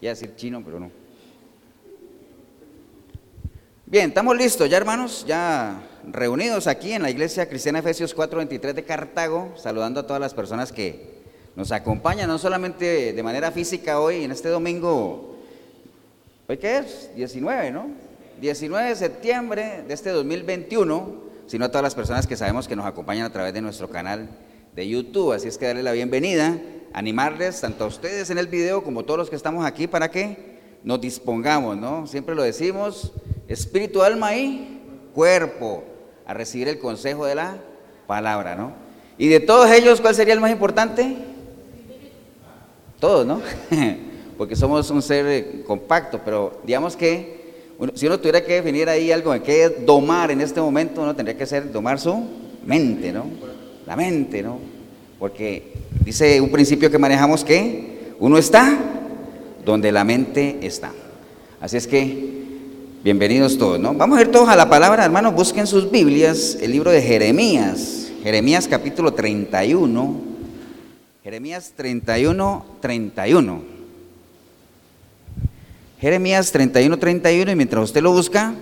Iba a decir chino, pero no. Bien, estamos listos ya hermanos, ya reunidos aquí en la iglesia cristiana Efesios 4:23 de Cartago, saludando a todas las personas que nos acompañan, no solamente de manera física hoy, en este domingo, ¿hoy qué es? 19, ¿no? 19 de septiembre de este 2021, sino a todas las personas que sabemos que nos acompañan a través de nuestro canal de YouTube. Así es que darle la bienvenida, animarles tanto a ustedes en el video como a todos los que estamos aquí para que nos dispongamos, ¿no? Siempre lo decimos, espíritu, alma y cuerpo, a recibir el consejo de la palabra, ¿no? Y de todos ellos, ¿cuál sería el más importante? Todos, ¿no? Porque somos un ser eh, compacto, pero digamos que si uno tuviera que definir ahí algo en qué domar en este momento, uno tendría que ser domar su mente, ¿no? La mente, ¿no? Porque dice un principio que manejamos que uno está donde la mente está. Así es que, bienvenidos todos, ¿no? Vamos a ir todos a la palabra, hermanos, busquen sus Biblias, el libro de Jeremías, Jeremías capítulo 31, Jeremías 31, 31. Jeremías 31, 31, y mientras usted lo busca,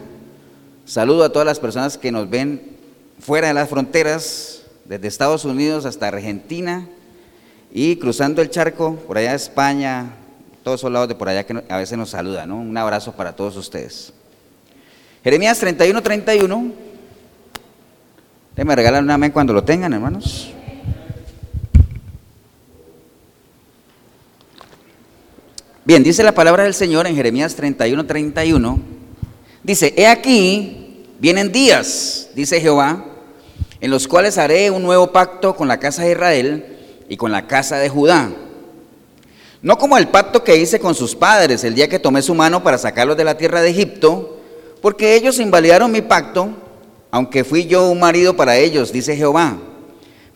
saludo a todas las personas que nos ven fuera de las fronteras, desde Estados Unidos hasta Argentina y cruzando el charco, por allá España, todos esos lados de por allá que a veces nos saludan, ¿no? Un abrazo para todos ustedes. Jeremías 31, 31. Déjenme regalar un amén cuando lo tengan, hermanos. Bien, dice la palabra del Señor en Jeremías 31, 31. Dice, he aquí, vienen días, dice Jehová, en los cuales haré un nuevo pacto con la casa de Israel y con la casa de Judá. No como el pacto que hice con sus padres el día que tomé su mano para sacarlos de la tierra de Egipto, porque ellos invalidaron mi pacto, aunque fui yo un marido para ellos, dice Jehová.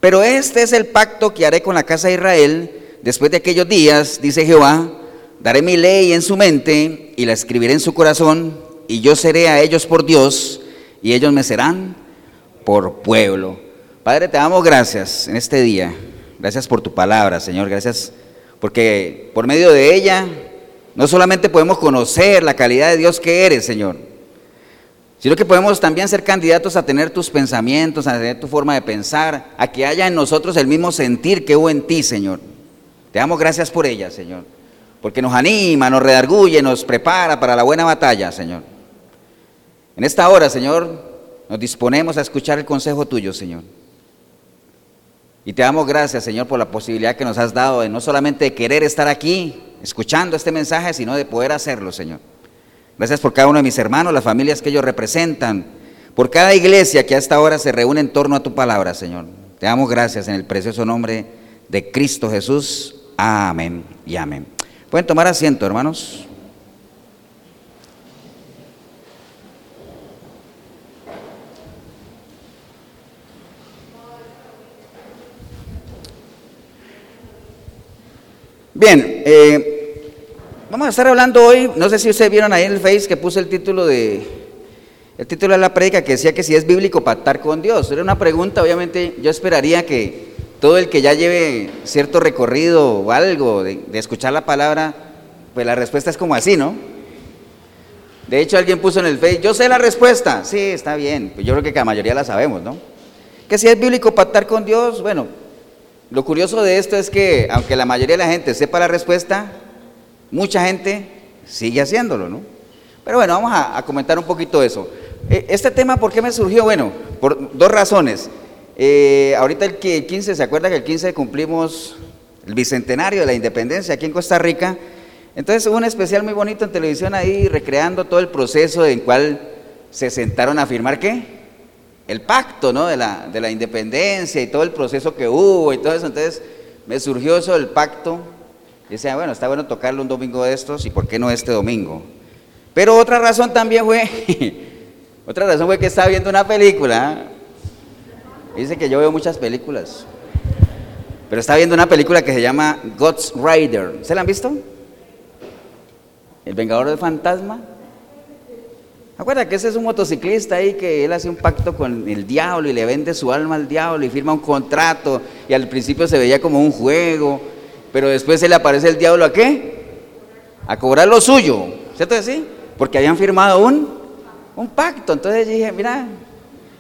Pero este es el pacto que haré con la casa de Israel después de aquellos días, dice Jehová Daré mi ley en su mente y la escribiré en su corazón, y yo seré a ellos por Dios, y ellos me serán por pueblo. Padre, te damos gracias en este día. Gracias por tu palabra, Señor. Gracias porque por medio de ella no solamente podemos conocer la calidad de Dios que eres, Señor, sino que podemos también ser candidatos a tener tus pensamientos, a tener tu forma de pensar, a que haya en nosotros el mismo sentir que hubo en ti, Señor. Te damos gracias por ella, Señor porque nos anima, nos redarguye, nos prepara para la buena batalla, Señor. En esta hora, Señor, nos disponemos a escuchar el consejo tuyo, Señor. Y te damos gracias, Señor, por la posibilidad que nos has dado de no solamente querer estar aquí escuchando este mensaje, sino de poder hacerlo, Señor. Gracias por cada uno de mis hermanos, las familias que ellos representan, por cada iglesia que a esta hora se reúne en torno a tu palabra, Señor. Te damos gracias en el precioso nombre de Cristo Jesús. Amén y amén. Pueden tomar asiento, hermanos. Bien, eh, vamos a estar hablando hoy, no sé si ustedes vieron ahí en el Face que puse el título de el título de la prédica que decía que si es bíblico pactar con Dios. Era una pregunta, obviamente yo esperaría que todo el que ya lleve cierto recorrido o algo de, escuchar la palabra, pues la respuesta es como así, ¿no? De hecho, alguien puso en el Facebook, yo sé la respuesta. Sí, está bien. Pues yo creo que la mayoría la sabemos, ¿no? Que si es bíblico pactar con Dios, bueno, lo curioso de esto es que, aunque la mayoría de la gente sepa la respuesta, mucha gente sigue haciéndolo, ¿no? Pero bueno, vamos a, comentar un poquito eso. E, este tema, ¿por qué me surgió? Bueno, por dos razones. Eh, ahorita el 15, ¿se acuerda que el 15 cumplimos el bicentenario de la independencia aquí en Costa Rica? Entonces hubo un especial muy bonito en televisión ahí recreando todo el proceso en cual se sentaron a firmar qué? El pacto, ¿no? De la, de la independencia y todo el proceso que hubo y todo eso. Entonces me surgió eso del pacto. Y decía, bueno, está bueno tocarlo un domingo de estos y por qué no este domingo. Pero otra razón también fue, otra razón fue que estaba viendo una película Dice que yo veo muchas películas. Pero está viendo una película que se llama God's Rider. ¿Se la han visto? El Vengador del Fantasma. Acuerda que ese es un motociclista ahí que él hace un pacto con el diablo y le vende su alma al diablo y firma un contrato y al principio se veía como un juego, pero después se le aparece el diablo a qué? a cobrar lo suyo, ¿cierto sí? Porque habían firmado un, un pacto. Entonces dije, mira,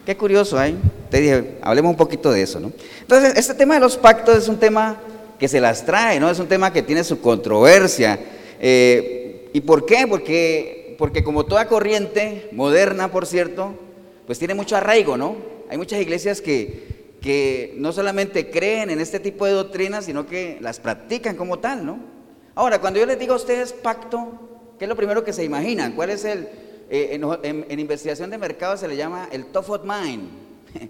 qué curioso hay. Te dije, hablemos un poquito de eso, ¿no? Entonces, este tema de los pactos es un tema que se las trae, ¿no? Es un tema que tiene su controversia. Eh, ¿Y por qué? Porque, porque como toda corriente moderna, por cierto, pues tiene mucho arraigo, ¿no? Hay muchas iglesias que, que no solamente creen en este tipo de doctrinas, sino que las practican como tal, ¿no? Ahora, cuando yo les digo a ustedes pacto, ¿qué es lo primero que se imaginan? ¿Cuál es el, eh, en, investigación de mercado se le llama el top of mind?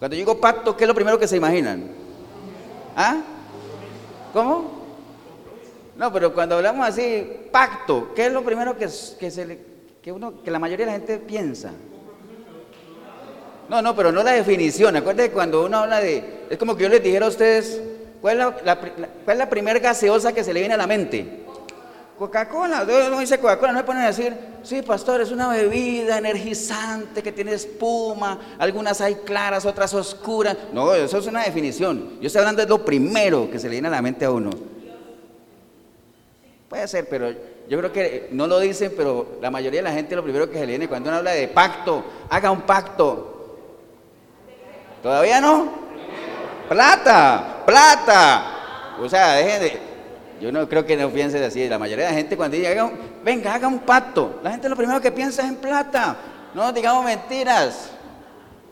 Cuando digo pacto, ¿qué es lo primero que se imaginan? ¿Ah? ¿Cómo? No, pero cuando hablamos así, pacto, ¿qué es lo primero que, que, se que, uno, que la mayoría de la gente piensa? No, no, pero no la definición. Acuérdense cuando uno habla de. Es como que yo les dijera a ustedes: ¿cuál es la, cuál la primera gaseosa que se le viene a la mente? Coca-Cola, no dice Coca-Cola, no me ponen a decir, sí, pastor, es una bebida energizante que tiene espuma, algunas hay claras, otras oscuras. No, eso es una definición. Yo estoy hablando de lo primero que se le viene a la mente a uno. Puede ser, pero yo creo que no lo dicen, pero la mayoría de la gente lo primero que se le viene cuando uno habla de pacto, haga un pacto. ¿Todavía no? Plata, plata. O sea, dejen de, yo no creo que no piensen así. La mayoría de la gente cuando dice, venga, haga un pacto, la gente lo primero que piensa es en plata. No digamos mentiras.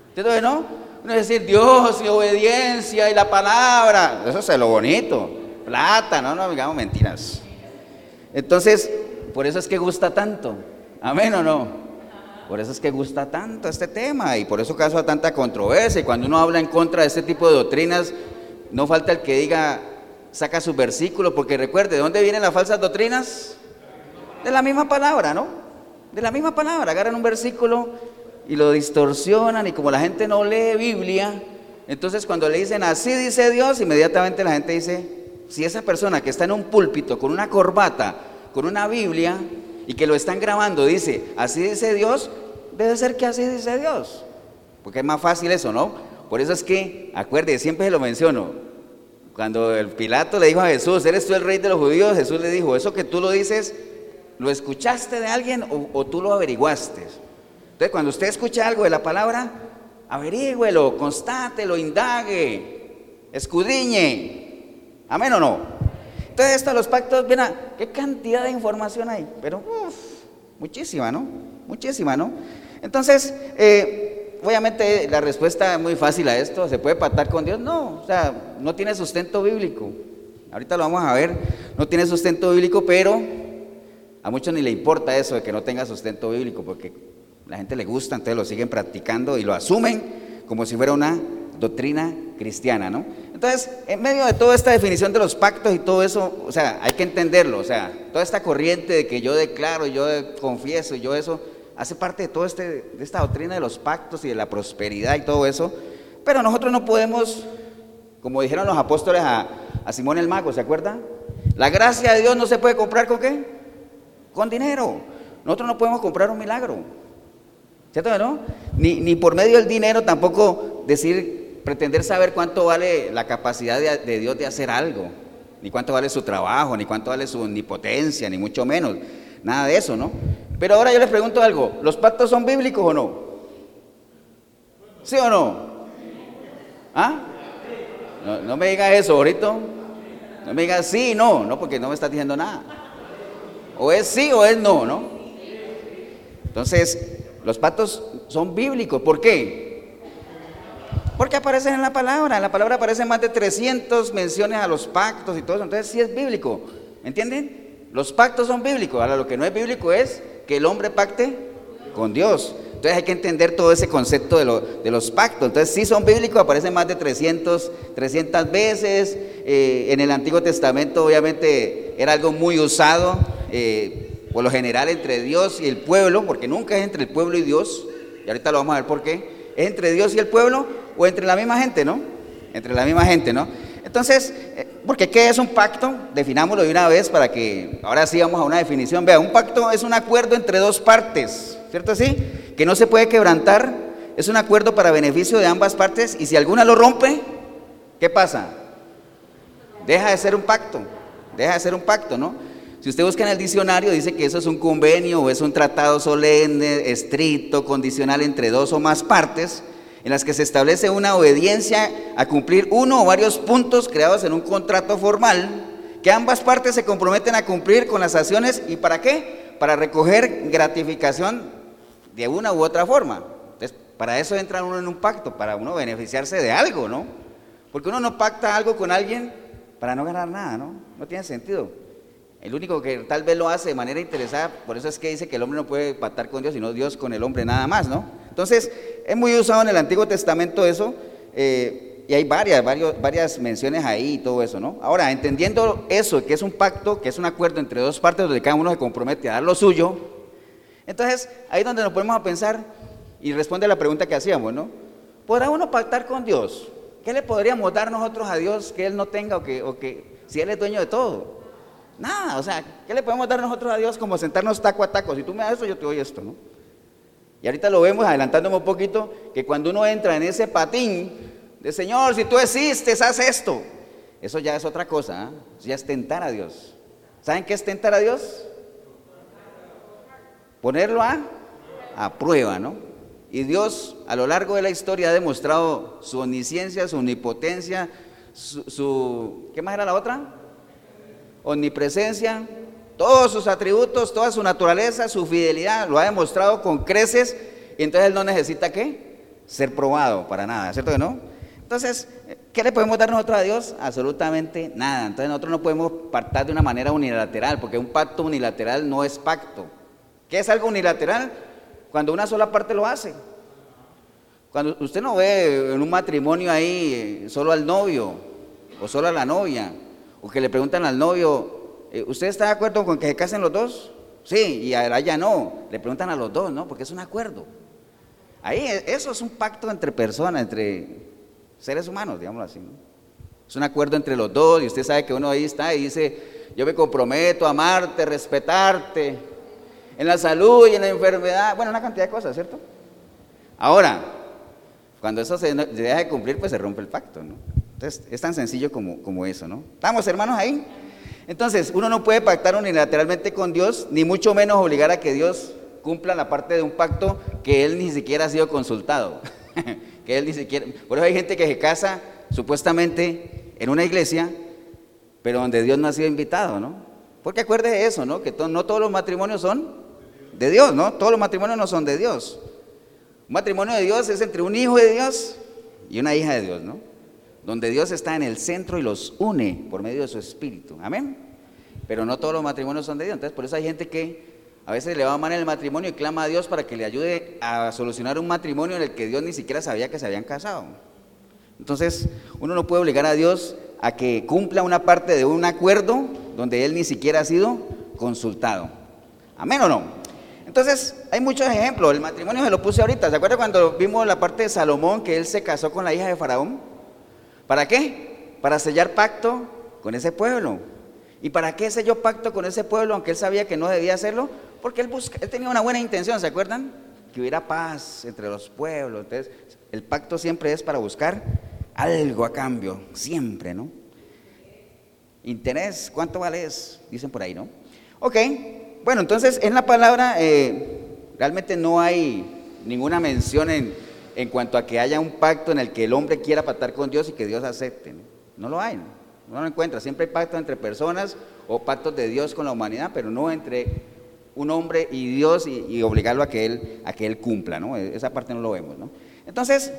¿Entiendes, no? No es decir Dios y obediencia y la palabra. Eso es lo bonito. Plata, no, no digamos mentiras. Entonces, por eso es que gusta tanto. Amén o no. Por eso es que gusta tanto este tema y por eso causa tanta controversia. Y cuando uno habla en contra de este tipo de doctrinas, no falta el que diga, saca sus versículos, porque recuerde, ¿de dónde vienen las falsas doctrinas? De la misma palabra, ¿no? De la misma palabra. Agarran un versículo y lo distorsionan y como la gente no lee Biblia, entonces cuando le dicen así dice Dios, inmediatamente la gente dice, si esa persona que está en un púlpito con una corbata, con una Biblia y que lo están grabando dice, así dice Dios, debe ser que así dice Dios. Porque es más fácil eso, ¿no? Por eso es que, acuerde, siempre se lo menciono, cuando el Pilato le dijo a Jesús, ¿eres tú el rey de los judíos? Jesús le dijo, ¿eso que tú lo dices, lo escuchaste de alguien o, tú lo averiguaste? Entonces, cuando usted escucha algo de la palabra, averígüelo, constátelo, indague, escudriñe. ¿Amén o no? Entonces, esto de los pactos, mira, qué cantidad de información hay, pero muchísima, ¿no? Muchísima, ¿no? Entonces, eh, obviamente la respuesta es muy fácil a esto, ¿se puede pactar con Dios? No, o sea, no tiene sustento bíblico. Ahorita lo vamos a ver, no tiene sustento bíblico, pero a muchos ni le importa eso de que no tenga sustento bíblico, porque la gente le gusta, entonces lo siguen practicando y lo asumen como si fuera una doctrina cristiana, ¿no? Entonces, en medio de toda esta definición de los pactos y todo eso, o sea, hay que entenderlo, o sea, toda esta corriente de que yo declaro, yo confieso, yo eso, hace parte de toda este, de esta doctrina de los pactos y de la prosperidad y todo eso, pero nosotros no podemos, como dijeron los apóstoles a, Simón el Mago, ¿se acuerdan? La gracia de Dios no se puede comprar con qué? Con dinero. Nosotros no podemos comprar un milagro. ¿Cierto no? Ni, ni por medio del dinero tampoco decir, pretender saber cuánto vale la capacidad de, Dios de hacer algo, ni cuánto vale su trabajo, ni cuánto vale su omnipotencia, ni mucho menos. Nada de eso, ¿no? Pero ahora yo les pregunto algo, ¿los pactos son bíblicos o no? ¿Sí o no? ¿Ah? No, me digas eso, ahorita. No me digas sí, no, no, porque no me estás diciendo nada. O es sí o es no, ¿no? Entonces, los pactos son bíblicos. ¿Por qué? Porque aparecen en la palabra. En la palabra aparecen más de 300 menciones a los pactos y todo eso. Entonces, sí es bíblico. ¿Entienden? Los pactos son bíblicos. Ahora, lo que no es bíblico es que el hombre pacte con Dios. Entonces hay que entender todo ese concepto de, los pactos. Entonces sí son bíblicos, aparecen más de 300, 300 veces. Eh, en el Antiguo Testamento obviamente era algo muy usado, eh, por lo general entre Dios y el pueblo, porque nunca es entre el pueblo y Dios. Y ahorita lo vamos a ver por qué. ¿Es entre Dios y el pueblo o entre la misma gente, no? Entre la misma gente, ¿no? Entonces, eh, porque ¿qué es un pacto? Definámoslo de una vez para que ahora sí vamos a una definición. Vea, un pacto es un acuerdo entre dos partes, ¿cierto así? Que no se puede quebrantar, es un acuerdo para beneficio de ambas partes y si alguna lo rompe, ¿qué pasa? Deja de ser un pacto, deja de ser un pacto, ¿no? Si usted busca en el diccionario, dice que eso es un convenio o es un tratado solemne, estricto, condicional entre dos o más partes, en las que se establece una obediencia a cumplir uno o varios puntos creados en un contrato formal, que ambas partes se comprometen a cumplir con las acciones y para qué? Para recoger gratificación de una u otra forma. Entonces, para eso entra uno en un pacto, para uno beneficiarse de algo, ¿no? Porque uno no pacta algo con alguien para no ganar nada, ¿no? No tiene sentido. El único que tal vez lo hace de manera interesada, por eso es que dice que el hombre no puede pactar con Dios, sino Dios con el hombre nada más, ¿no? Entonces, es muy usado en el Antiguo Testamento eso, eh, y hay varias, varios, varias menciones ahí y todo eso, ¿no? Ahora, entendiendo eso, que es un pacto, que es un acuerdo entre dos partes donde cada uno se compromete a dar lo suyo, entonces ahí es donde nos ponemos a pensar y responde a la pregunta que hacíamos, ¿no? ¿Podrá uno pactar con Dios? ¿Qué le podríamos dar nosotros a Dios que Él no tenga o que, o que si Él es dueño de todo? Nada, o sea, ¿qué le podemos dar nosotros a Dios como sentarnos taco a taco? Si tú me das eso, yo te doy esto, ¿no? Y ahorita lo vemos, adelantándome un poquito, que cuando uno entra en ese patín de Señor, si tú existes, haz esto. Eso ya es otra cosa, ¿eh? ya es tentar a Dios. ¿Saben qué es tentar a Dios? Ponerlo a, a prueba, ¿no? Y Dios a lo largo de la historia ha demostrado su omnisciencia, su omnipotencia, su, su ¿qué más era la otra? Omnipresencia, todos sus atributos, toda su naturaleza, su fidelidad, lo ha demostrado con creces y entonces él no necesita qué? Ser probado para nada, ¿cierto que no? Entonces, ¿qué le podemos dar nosotros a Dios? Absolutamente nada. Entonces nosotros no podemos partar de una manera unilateral, porque un pacto unilateral no es pacto. ¿Qué es algo unilateral? Cuando una sola parte lo hace. Cuando usted no ve en un matrimonio ahí eh, solo al novio o solo a la novia, o que le preguntan al novio, eh, ¿usted está de acuerdo con que se casen los dos? Sí, y a ella no. Le preguntan a los dos, ¿no? Porque es un acuerdo. Ahí e, eso es un pacto entre personas, entre seres humanos, digámoslo así. Es un acuerdo entre los dos y usted sabe que uno ahí está y dice, yo me comprometo a amarte, respetarte, en la salud y en la enfermedad, bueno, una cantidad de cosas, ¿cierto? Ahora, cuando eso se deja de cumplir, pues se rompe el pacto, ¿no? Entonces, es tan sencillo como, eso, ¿no? ¿Estamos hermanos ahí? Entonces, uno no puede pactar unilateralmente con Dios, ni mucho menos obligar a que Dios cumpla la parte de un pacto que Él ni siquiera ha sido consultado. que Él ni siquiera... Por eso hay gente que se casa supuestamente en una iglesia, pero donde Dios no ha sido invitado, ¿no? Porque acuérdese de eso, ¿no? Que no todos los matrimonios son de Dios, ¿no? Todos los matrimonios no son de Dios. Un matrimonio de Dios es entre un hijo de Dios y una hija de Dios, ¿no? Donde Dios está en el centro y los une por medio de su espíritu. Amén. Pero no todos los matrimonios son de Dios. Entonces, por eso hay gente que a veces le va mal en el matrimonio y clama a Dios para que le ayude a solucionar un matrimonio en el que Dios ni siquiera sabía que se habían casado. Entonces, uno no puede obligar a Dios a que cumpla una parte de un acuerdo donde Él ni siquiera ha sido consultado. Amén o no. Entonces, hay muchos ejemplos. El matrimonio se lo puse ahorita. ¿Se acuerda cuando vimos la parte de Salomón que él se casó con la hija de Faraón? ¿Para qué? Para sellar pacto con ese pueblo. ¿Y para qué selló pacto con ese pueblo aunque él sabía que no debía hacerlo? Porque él, él tenía una buena intención, ¿se acuerdan? Que hubiera paz entre los pueblos. Entonces, el pacto siempre es para buscar algo a cambio, siempre, ¿no? Interés, ¿cuánto vale eso? Dicen por ahí, ¿no? Ok, bueno, entonces en la palabra eh, realmente no hay ninguna mención en, en cuanto a que haya un pacto en el que el hombre quiera pactar con Dios y que Dios acepte. No, lo hay, no, lo encuentra. Siempre hay pactos entre personas o pactos de Dios con la humanidad, pero no entre un hombre y Dios y, obligarlo a que, él, a cumpla. ¿no? E, esa parte no lo vemos. ¿no? Entonces,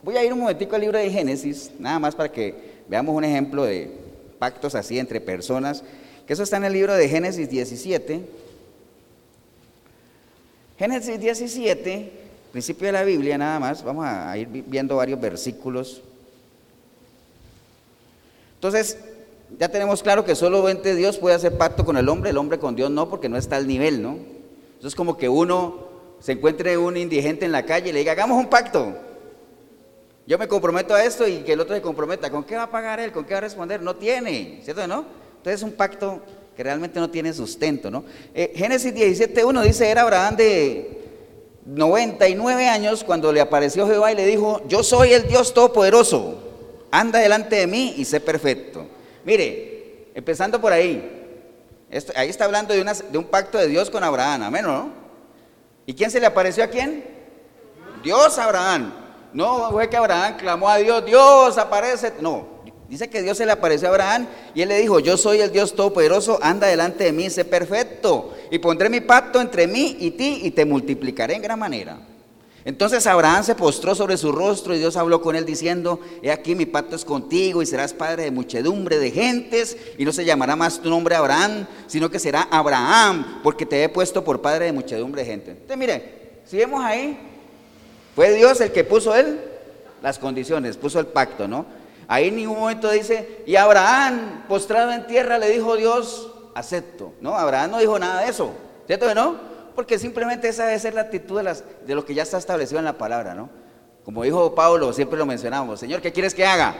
voy a ir un momentico al libro de Génesis, nada más para que veamos un ejemplo de pactos así entre personas, que eso está en el libro de Génesis 17. Génesis 17 principio de la Biblia nada más, vamos a ir viendo varios versículos. Entonces, ya tenemos claro que solamente Dios puede hacer pacto con el hombre, el hombre con Dios no, porque no está al nivel, ¿no? Entonces, como que uno se encuentre un indigente en la calle y le diga, hagamos un pacto. Yo me comprometo a esto y que el otro se comprometa. ¿Con qué va a pagar él? ¿Con qué va a responder? No tiene, ¿cierto? ¿No? Entonces es un pacto que realmente no tiene sustento, ¿no? Eh, Génesis 17.1 dice, era Abraham de 99 años cuando le apareció Jehová y le dijo, yo soy el Dios Todopoderoso, anda delante de mí y sé perfecto. Mire, empezando por ahí, ahí está hablando de, un pacto de Dios con Abraham, amén. ¿Y quién se le apareció a quién? Dios Abraham. No fue que Abraham clamó a Dios, Dios aparece. No, dice que Dios se le apareció a Abraham y él le dijo, yo soy el Dios Todopoderoso, anda delante de mí, sé perfecto. Y pondré mi pacto entre mí y ti y te multiplicaré en gran manera. Entonces Abraham se postró sobre su rostro y Dios habló con él diciendo, he aquí mi pacto es contigo y serás padre de muchedumbre de gentes y no se llamará más tu nombre Abraham, sino que será Abraham, porque te he puesto por padre de muchedumbre de gente. Entonces mire, si vemos ahí, fue Dios el que puso él las condiciones, puso el pacto, ¿no? Ahí en ningún momento dice, y Abraham postrado en tierra le dijo Dios, acepto. No, Abraham no dijo nada de eso, ¿cierto que no? porque simplemente esa debe ser la actitud de, lo que ya está establecido en la palabra, ¿no? Como dijo Pablo, siempre lo mencionamos, Señor, ¿qué quieres que haga?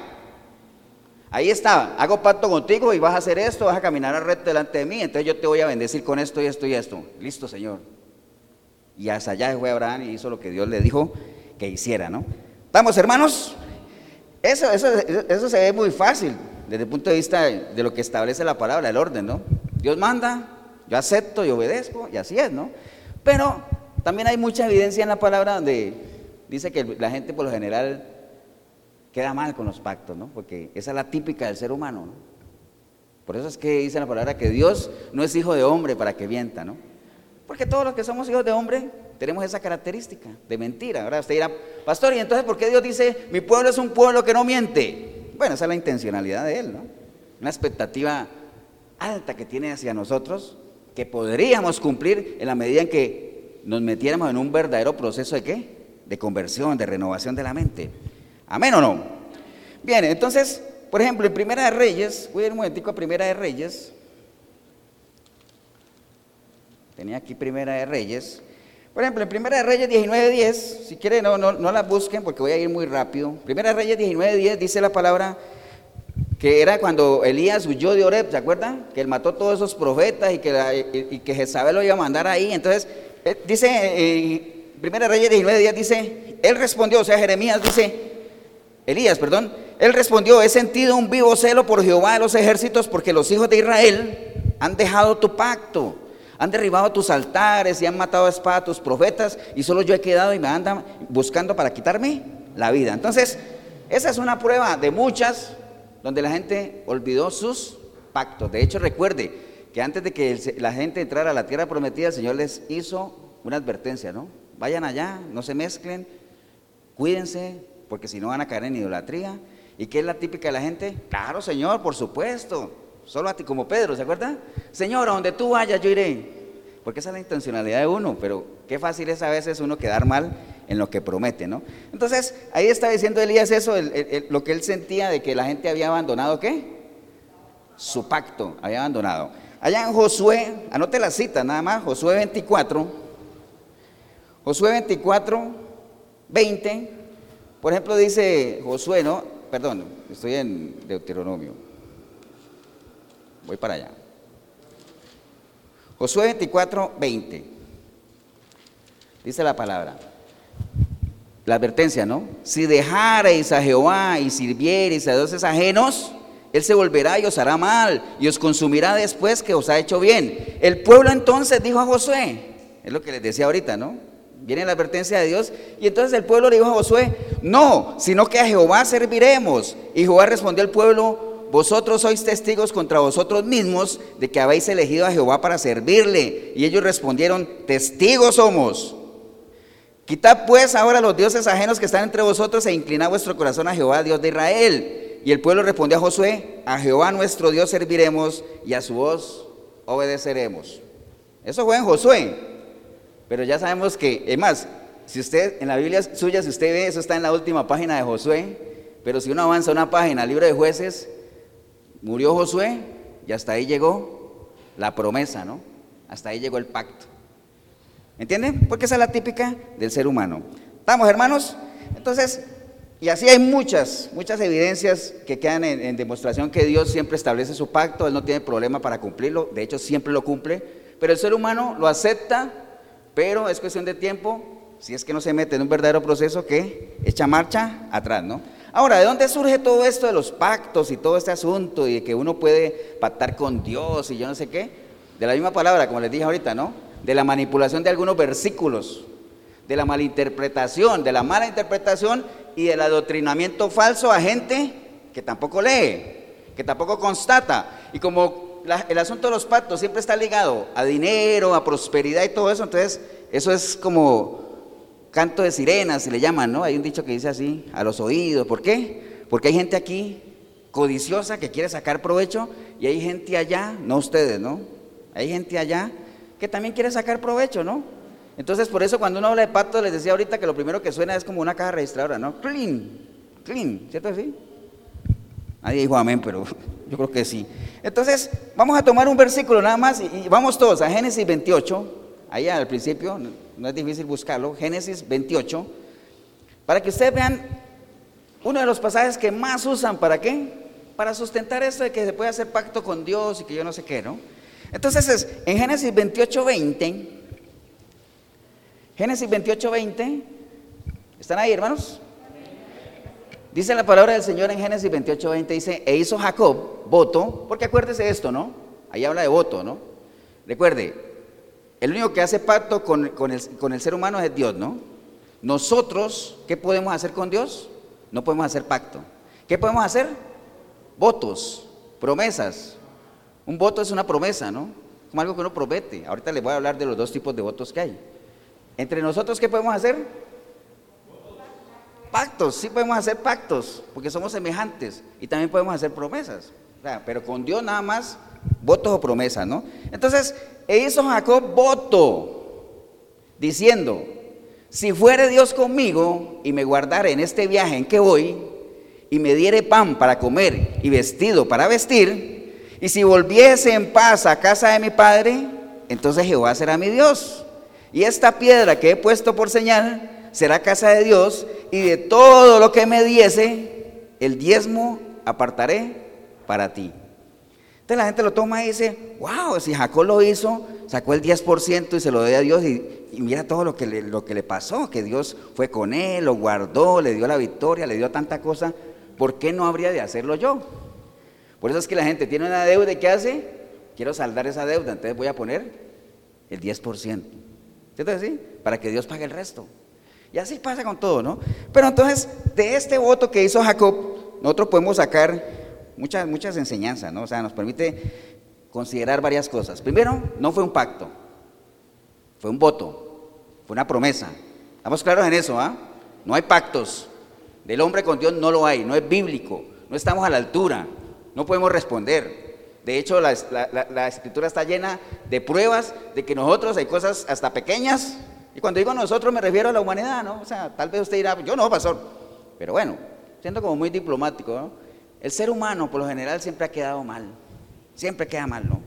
Ahí está, hago pacto contigo y vas a hacer esto, vas a caminar al recto delante de mí, entonces yo te voy a bendecir con esto y esto y esto. Listo, Señor. Y hasta allá fue Abraham y hizo lo que Dios le dijo que hiciera, ¿no? ¿Estamos, hermanos? Eso, eso, eso se ve muy fácil desde el punto de vista de lo que establece la palabra, el orden, ¿no? Dios manda, yo acepto y obedezco y así es, ¿no? Pero también hay mucha evidencia en la palabra donde dice que la gente por lo general queda mal con los pactos, ¿no? Porque esa es la típica del ser humano, ¿no? Por eso es que dice la palabra que Dios no es hijo de hombre para que mienta, ¿no? Porque todos los que somos hijos de hombre tenemos esa característica de mentira. Ahora usted dirá, pastor, ¿y entonces por qué Dios dice, mi pueblo es un pueblo que no miente? Bueno, esa es la intencionalidad de Él, ¿no? Una expectativa alta que tiene hacia nosotros que podríamos cumplir en la medida en que nos metiéramos en un verdadero proceso de qué? De conversión, de renovación de la mente. ¿Amén o no? Bien, entonces, por ejemplo, en Primera de Reyes, voy a ir un momentico a Primera de Reyes. Tenía aquí Primera de Reyes. Por ejemplo, en Primera de Reyes 19.10, si quieren no, no, no la busquen porque voy a ir muy rápido. Primera de Reyes 19.10 dice la palabra, que era cuando Elías huyó de Oreb, ¿se acuerdan? Que él mató todos esos profetas y que, y, que Jezabel lo iba a mandar ahí. Entonces, eh, dice, eh, Primera Reyes 19 días dice, él respondió, o sea, Jeremías dice, Elías, perdón, él respondió, he sentido un vivo celo por Jehová de los ejércitos porque los hijos de Israel han dejado tu pacto, han derribado tus altares y han matado a espada a tus profetas y solo yo he quedado y me andan buscando para quitarme la vida. Entonces, esa es una prueba de muchas donde la gente olvidó sus pactos. De hecho, recuerde que antes de que la gente entrara a la tierra prometida, el Señor les hizo una advertencia, ¿no? Vayan allá, no se mezclen, cuídense, porque si no van a caer en idolatría. ¿Y qué es la típica de la gente? Claro, Señor, por supuesto. Solo a ti como Pedro, ¿se acuerda? Señor, a donde tú vayas, yo iré. Porque esa es la intencionalidad de uno, pero qué fácil es a veces uno quedar mal en lo que promete, ¿no? Entonces, ahí está diciendo Elías eso, lo que él sentía de que la gente había abandonado, ¿qué? Su pacto, había abandonado. Allá en Josué, anote la cita nada más, Josué 24, Josué 24, 20, por ejemplo dice Josué, ¿no? Perdón, estoy en Deuteronomio, voy para allá. Josué 24, 20, dice la palabra la advertencia, ¿no? Si dejareis a Jehová y sirviereis a dioses ajenos, Él se volverá y os hará mal y os consumirá después que os ha hecho bien. El pueblo entonces dijo a Josué, es lo que les decía ahorita, ¿no? Viene la advertencia de Dios y entonces el pueblo le dijo a Josué, no, sino que a Jehová serviremos. Y Jehová respondió al pueblo, vosotros sois testigos contra vosotros mismos de que habéis elegido a Jehová para servirle. Y ellos respondieron, testigos somos. Quitad pues ahora los dioses ajenos que están entre vosotros e inclinad vuestro corazón a Jehová, Dios de Israel. Y el pueblo respondió a Josué, a Jehová nuestro Dios serviremos y a su voz obedeceremos. Eso fue en Josué. Pero ya sabemos que, es más, si usted en la Biblia suya, si usted ve, eso está en la última página de Josué. Pero si uno avanza una página, libro de jueces, murió Josué y hasta ahí llegó la promesa, ¿no? Hasta ahí llegó el pacto. ¿Entienden? Porque esa es la típica del ser humano. ¿Estamos, hermanos? Entonces, y así hay muchas, muchas evidencias que quedan en, demostración que Dios siempre establece su pacto, Él no tiene problema para cumplirlo, de hecho siempre lo cumple, pero el ser humano lo acepta, pero es cuestión de tiempo, si es que no se mete en un verdadero proceso que echa marcha atrás, ¿no? Ahora, ¿de dónde surge todo esto de los pactos y todo este asunto y de que uno puede pactar con Dios y yo no sé qué? de la misma palabra, como les dije ahorita, ¿no? De la manipulación de algunos versículos, de la malinterpretación, de la mala interpretación y del adoctrinamiento falso a gente que tampoco lee, que tampoco constata. Y como el asunto de los pactos siempre está ligado a dinero, a prosperidad y todo eso, entonces eso es como canto de sirenas, si le llaman, ¿no? Hay un dicho que dice así, a los oídos. ¿Por qué? Porque hay gente aquí codiciosa que quiere sacar provecho y hay gente allá, no ustedes, ¿no? Hay gente allá que también quiere sacar provecho, ¿no? Entonces, por eso cuando uno habla de pacto, les decía ahorita que lo primero que suena es como una caja registradora, ¿no? Clean, clean, ¿cierto así? Nadie dijo amén, pero yo creo que sí. Entonces, vamos a tomar un versículo nada más y vamos todos a Génesis 28, ahí al principio, no es difícil buscarlo, Génesis 28, para que ustedes vean uno de los pasajes que más usan, ¿para qué? Para sustentar esto de que se puede hacer pacto con Dios y que yo no sé qué, ¿no? Entonces es en Génesis 28, 20, Génesis 28, 20, ¿están ahí hermanos? Dice la palabra del Señor en Génesis 28, 20, dice, e hizo Jacob voto, porque acuérdese esto, ¿no? Ahí habla de voto, ¿no? Recuerde, el único que hace pacto con, el, ser humano es Dios, ¿no? Nosotros, ¿qué podemos hacer con Dios? No podemos hacer pacto. ¿Qué podemos hacer? Votos, promesas. Un voto es una promesa, ¿no? Como algo que uno promete. Ahorita les voy a hablar de los dos tipos de votos que hay. Entre nosotros, ¿qué podemos hacer? Pactos, sí podemos hacer pactos, porque somos semejantes. Y también podemos hacer promesas. pero con Dios nada más, votos o promesas, ¿no? Entonces, e hizo Jacob voto, diciendo, si fuere Dios conmigo y me guardare en este viaje en que voy, y me diere pan para comer y vestido para vestir, y si volviese en paz a casa de mi padre, entonces Jehová será mi Dios. Y esta piedra que he puesto por señal será casa de Dios, y de todo lo que me diese, el diezmo apartaré para ti. Entonces la gente lo toma y dice, wow, si Jacob lo hizo, sacó el 10% y se lo dio a Dios y, mira todo lo que, le, lo que le pasó, que Dios fue con él, lo guardó, le dio la victoria, le dio tanta cosa, ¿por qué no habría de hacerlo yo? Por eso es que la gente tiene una deuda y ¿qué hace? Quiero saldar esa deuda, entonces voy a poner el 10%. ¿Cierto así? Para que Dios pague el resto. Y así pasa con todo, ¿no? Pero entonces, de este voto que hizo Jacob, nosotros podemos sacar muchas, muchas enseñanzas, ¿no? O sea, nos permite considerar varias cosas. Primero, no fue un pacto, fue un voto, fue una promesa. Estamos claros en eso, ¿ah? No hay pactos. Del hombre con Dios no lo hay, no es bíblico, no estamos a la altura, no podemos responder. De hecho, la, la, escritura está llena de pruebas de que nosotros hay cosas hasta pequeñas. Y cuando digo nosotros me refiero a la humanidad, ¿no? O sea, tal vez usted dirá, yo no, pastor. Pero bueno, siendo como muy diplomático, ¿no? El ser humano por lo general siempre ha quedado mal, siempre queda mal, ¿no?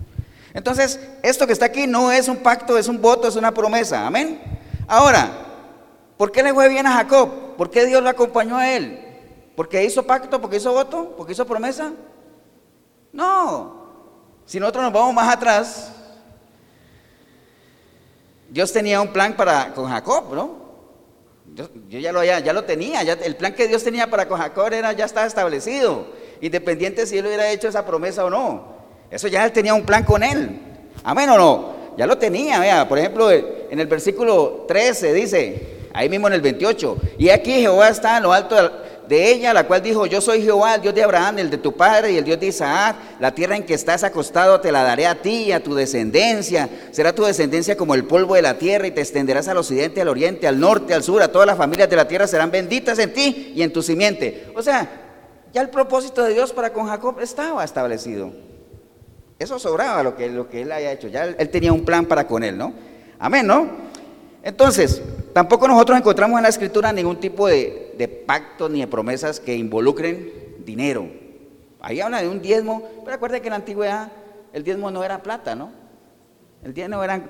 Entonces, esto que está aquí no es un pacto, es un voto, es una promesa, amén. Ahora, ¿por qué le fue bien a Jacob? ¿Por qué Dios lo acompañó a él? ¿Porque hizo pacto? ¿Porque hizo voto? ¿Porque hizo promesa? No. Si nosotros nos vamos más atrás, Dios tenía un plan para con Jacob, ¿no? Yo, ya, lo, ya, ya lo tenía, ya, el plan que Dios tenía para con Jacob era, ya estaba establecido, independiente si él hubiera hecho esa promesa o no. Eso ya él tenía un plan con él. Amén o no, ya lo tenía, vea, por ejemplo, en el versículo 13 dice, ahí mismo en el 28, y aquí Jehová está en lo alto de ella, la cual dijo, yo soy Jehová, el Dios de Abraham, el de tu padre y el Dios de Isaac, la tierra en que estás acostado te la daré a ti y a tu descendencia, será tu descendencia como el polvo de la tierra y te extenderás al occidente, al oriente, al norte, al sur, a todas las familias de la tierra serán benditas en ti y en tu simiente. O sea, ya el propósito de Dios para con Jacob estaba establecido. Eso sobraba lo que, lo que él haya hecho, ya él tenía un plan para con él, ¿no? Amén, ¿no? Entonces, tampoco nosotros encontramos en la escritura ningún tipo de, de pactos ni de promesas que involucren dinero. Ahí habla de un diezmo, pero acuérdense que en la antigüedad el diezmo no era plata, ¿no? El diezmo era,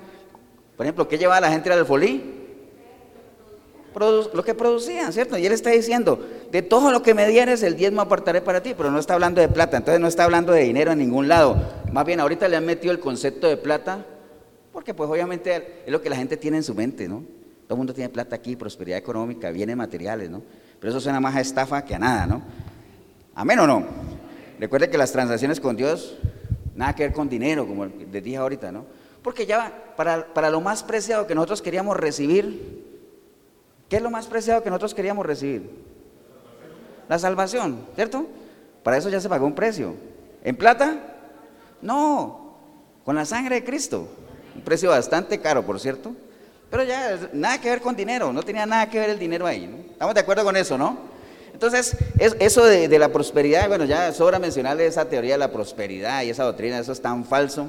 por ejemplo, ¿qué llevaba la gente al folí? lo que producían, ¿cierto? Y él está diciendo, de todo lo que me dieres, el diezmo apartaré para ti, pero no está hablando de plata, entonces no está hablando de dinero en ningún lado. Más bien, ahorita le han metido el concepto de plata porque pues obviamente es lo que la gente tiene en su mente, ¿no? Todo el mundo tiene plata aquí, prosperidad económica, bienes materiales, ¿no? Pero eso suena más a estafa que a nada, ¿no? Amén o no. Recuerde que las transacciones con Dios Nada que ver con dinero, como les dije ahorita, ¿no? Porque ya para, para lo más preciado que nosotros queríamos recibir, ¿qué es lo más preciado que nosotros queríamos recibir? La salvación, ¿cierto? Para eso ya se pagó un precio. ¿En plata? No, con la sangre de Cristo. Un precio bastante caro, por cierto. Pero ya nada que ver con dinero, no tenía nada que ver el dinero ahí. ¿no? ¿Estamos de acuerdo con eso, no? Entonces, eso de, la prosperidad, bueno, ya sobra mencionarle esa teoría de la prosperidad y esa doctrina, eso es tan falso,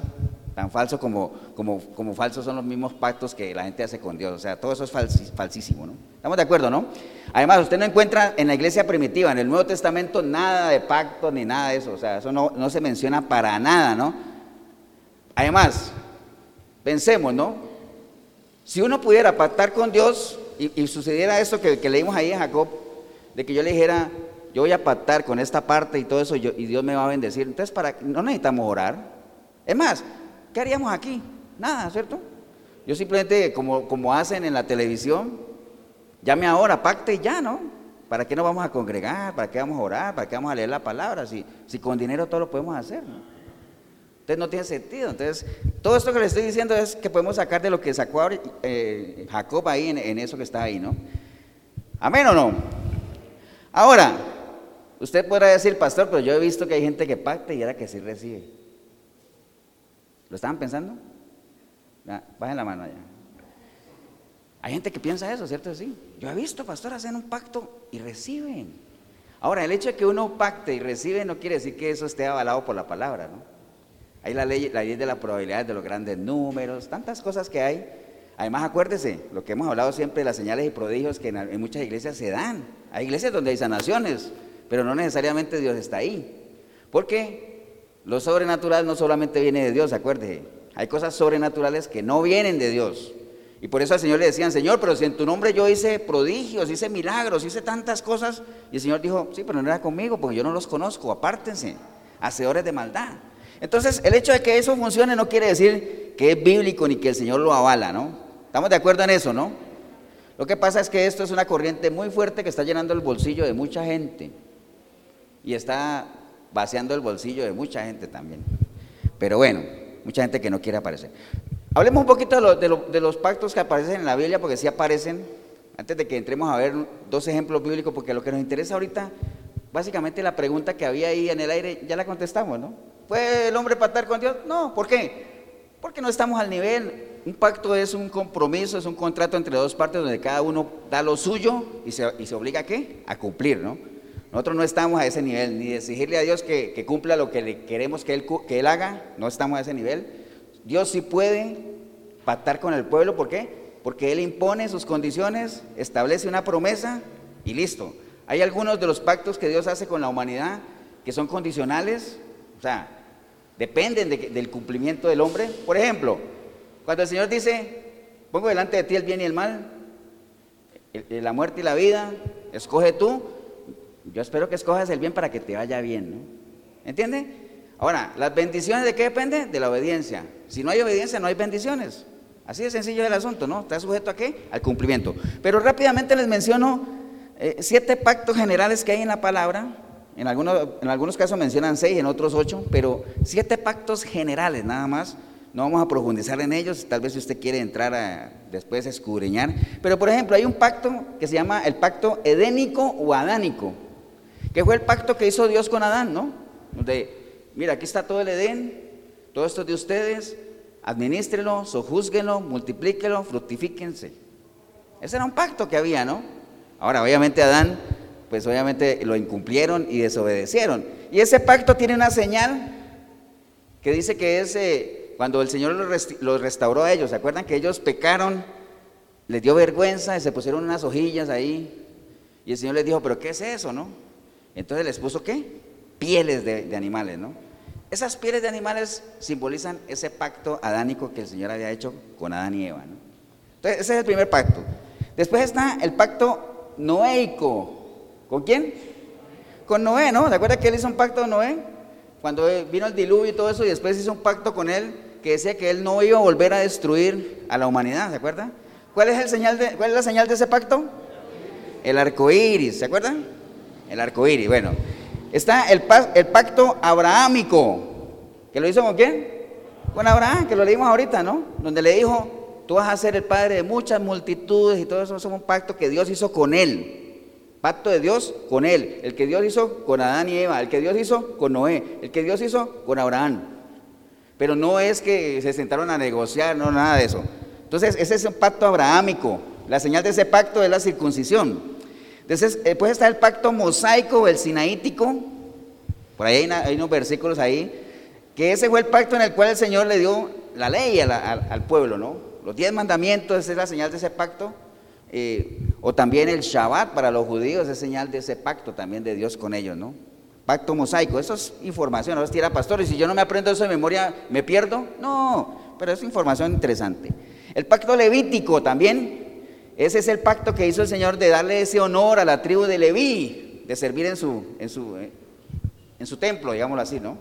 tan falso como, como, como falsos son los mismos pactos que la gente hace con Dios. O sea, todo eso es falsísimo, ¿no? ¿Estamos de acuerdo, no? Además, usted no encuentra en la iglesia primitiva, en el Nuevo Testamento, nada de pacto ni nada de eso. O sea, eso no, no se menciona para nada, ¿no? Además, pensemos, ¿no? Si uno pudiera pactar con Dios y, sucediera esto que, leímos ahí en Jacob, de que yo le dijera, yo voy a pactar con esta parte y todo eso, y, Dios me va a bendecir. Entonces, para, no necesitamos orar. Es más, ¿qué haríamos aquí? Nada, ¿cierto? Yo simplemente, como, como hacen en la televisión, llame ahora, pacte y ya, ¿no? ¿Para qué nos vamos a congregar? ¿Para qué vamos a orar? ¿Para qué vamos a leer la palabra? Si, si con dinero todo lo podemos hacer, ¿no? Entonces no tiene sentido. Entonces, todo esto que le estoy diciendo es que podemos sacar de lo que sacó eh, Jacob ahí en, eso que está ahí, ¿no? Amén o no. Ahora, usted podrá decir, pastor, pero yo he visto que hay gente que pacta y era que sí recibe. ¿Lo estaban pensando? bajen la mano allá. Hay gente que piensa eso, ¿cierto? Sí. Yo he visto, pastor, hacen un pacto y reciben. Ahora, el hecho de que uno pacte y recibe no quiere decir que eso esté avalado por la palabra, ¿no? Hay la ley, la de la probabilidad de los grandes números, tantas cosas que hay. Además, acuérdese, lo que hemos hablado siempre de las señales y prodigios que en, muchas iglesias se dan. Hay iglesias donde hay sanaciones, pero no necesariamente Dios está ahí. Porque lo sobrenatural no solamente viene de Dios, acuérdese. Hay cosas sobrenaturales que no vienen de Dios. Y por eso al Señor le decían, Señor, pero si en tu nombre yo hice prodigios, hice milagros, hice tantas cosas. Y el Señor dijo, sí, pero no era conmigo, porque yo no los conozco, apártense, hacedores de maldad. Entonces, el hecho de que eso funcione no quiere decir que es bíblico ni que el Señor lo avala, ¿no? Estamos de acuerdo en eso, ¿no? Lo que pasa es que esto es una corriente muy fuerte que está llenando el bolsillo de mucha gente y está vaciando el bolsillo de mucha gente también. Pero bueno, mucha gente que no quiere aparecer. Hablemos un poquito de, de los pactos que aparecen en la Biblia, porque sí aparecen, antes de que entremos a ver dos ejemplos bíblicos, porque lo que nos interesa ahorita, básicamente la pregunta que había ahí en el aire, ya la contestamos, ¿no? ¿Puede el hombre pactar con Dios? No, ¿por qué? Porque no estamos al nivel. Un pacto es un compromiso, es un contrato entre dos partes donde cada uno da lo suyo y se, obliga a qué? A cumplir, ¿no? Nosotros no estamos a ese nivel, ni exigirle a Dios que, cumpla lo que le queremos que él, que él haga, no estamos a ese nivel. Dios sí puede pactar con el pueblo, ¿por qué? Porque Él impone sus condiciones, establece una promesa y listo. Hay algunos de los pactos que Dios hace con la humanidad que son condicionales, o sea, dependen del cumplimiento del hombre. Por ejemplo, cuando el Señor dice, pongo delante de ti el bien y el mal, la muerte y la vida, escoge tú, yo espero que escojas el bien para que te vaya bien, ¿no? ¿Entiende? Ahora, ¿las bendiciones de qué dependen? De la obediencia. Si no hay obediencia, no hay bendiciones. Así de sencillo es el asunto, ¿no? Está sujeto a qué? Al cumplimiento. Pero rápidamente les menciono eh, siete pactos generales que hay en la palabra en algunos, en algunos casos mencionan seis, en otros ocho, pero siete pactos generales nada más. No vamos a profundizar en ellos, tal vez si usted quiere entrar a después escudriñar. Pero por ejemplo, hay un pacto que se llama el pacto edénico o adánico, que fue el pacto que hizo Dios con Adán, ¿no? Donde, mira, aquí está todo el Edén, todo esto es de ustedes, administrenlo, sojúzguenlo, multiplíquenlo, fructifíquense. Ese era un pacto que había, ¿no? Ahora, obviamente Adán pues obviamente lo incumplieron y desobedecieron. Y ese pacto tiene una señal que dice que es eh, cuando el Señor los, restauró a ellos. ¿Se acuerdan que ellos pecaron? Les dio vergüenza y se pusieron unas hojillas ahí. Y el Señor les dijo, pero ¿qué es eso, no? Entonces les puso qué? Pieles de, de animales, ¿no? Esas pieles de animales simbolizan ese pacto adánico que el Señor había hecho con Adán y Eva, ¿no? Entonces ese es el primer pacto. Después está el pacto noeico, ¿Con quién? Con Noé, ¿no? ¿Se acuerda que él hizo un pacto con Noé? Cuando vino el diluvio y todo eso, y después hizo un pacto con él que decía que él no iba a volver a destruir a la humanidad, ¿se acuerda? ¿Cuál es, el señal de, cuál es la señal de ese pacto? El arco iris, ¿se acuerdan? El arco iris, bueno. Está el, el pacto abrahámico. ¿Que lo hizo con quién? Con Abraham, que lo leímos ahorita, ¿no? Donde le dijo, tú vas a ser el padre de muchas multitudes y todo eso es un pacto que Dios hizo con él. Pacto de Dios con él. El que Dios hizo con Adán y Eva. El que Dios hizo con Noé. El que Dios hizo con Abraham. Pero no es que se sentaron a negociar, no, nada de eso. Entonces, ese es un pacto abrahámico. La señal de ese pacto es la circuncisión. Entonces, después está el pacto mosaico el sinaítico. Por ahí hay, unos versículos ahí. Que ese fue el pacto en el cual el Señor le dio la ley al, pueblo, ¿no? Los diez mandamientos, es la señal de ese pacto. Eh, o también el Shabbat para los judíos es señal de ese pacto también de Dios con ellos, ¿no? Pacto mosaico, eso es información, es tira pastor, y si yo no me aprendo eso de memoria, ¿me pierdo? No, pero es información interesante. El pacto levítico también, ese es el pacto que hizo el Señor de darle ese honor a la tribu de Leví, de servir en su, en su, eh, en su templo, digámoslo así, ¿no?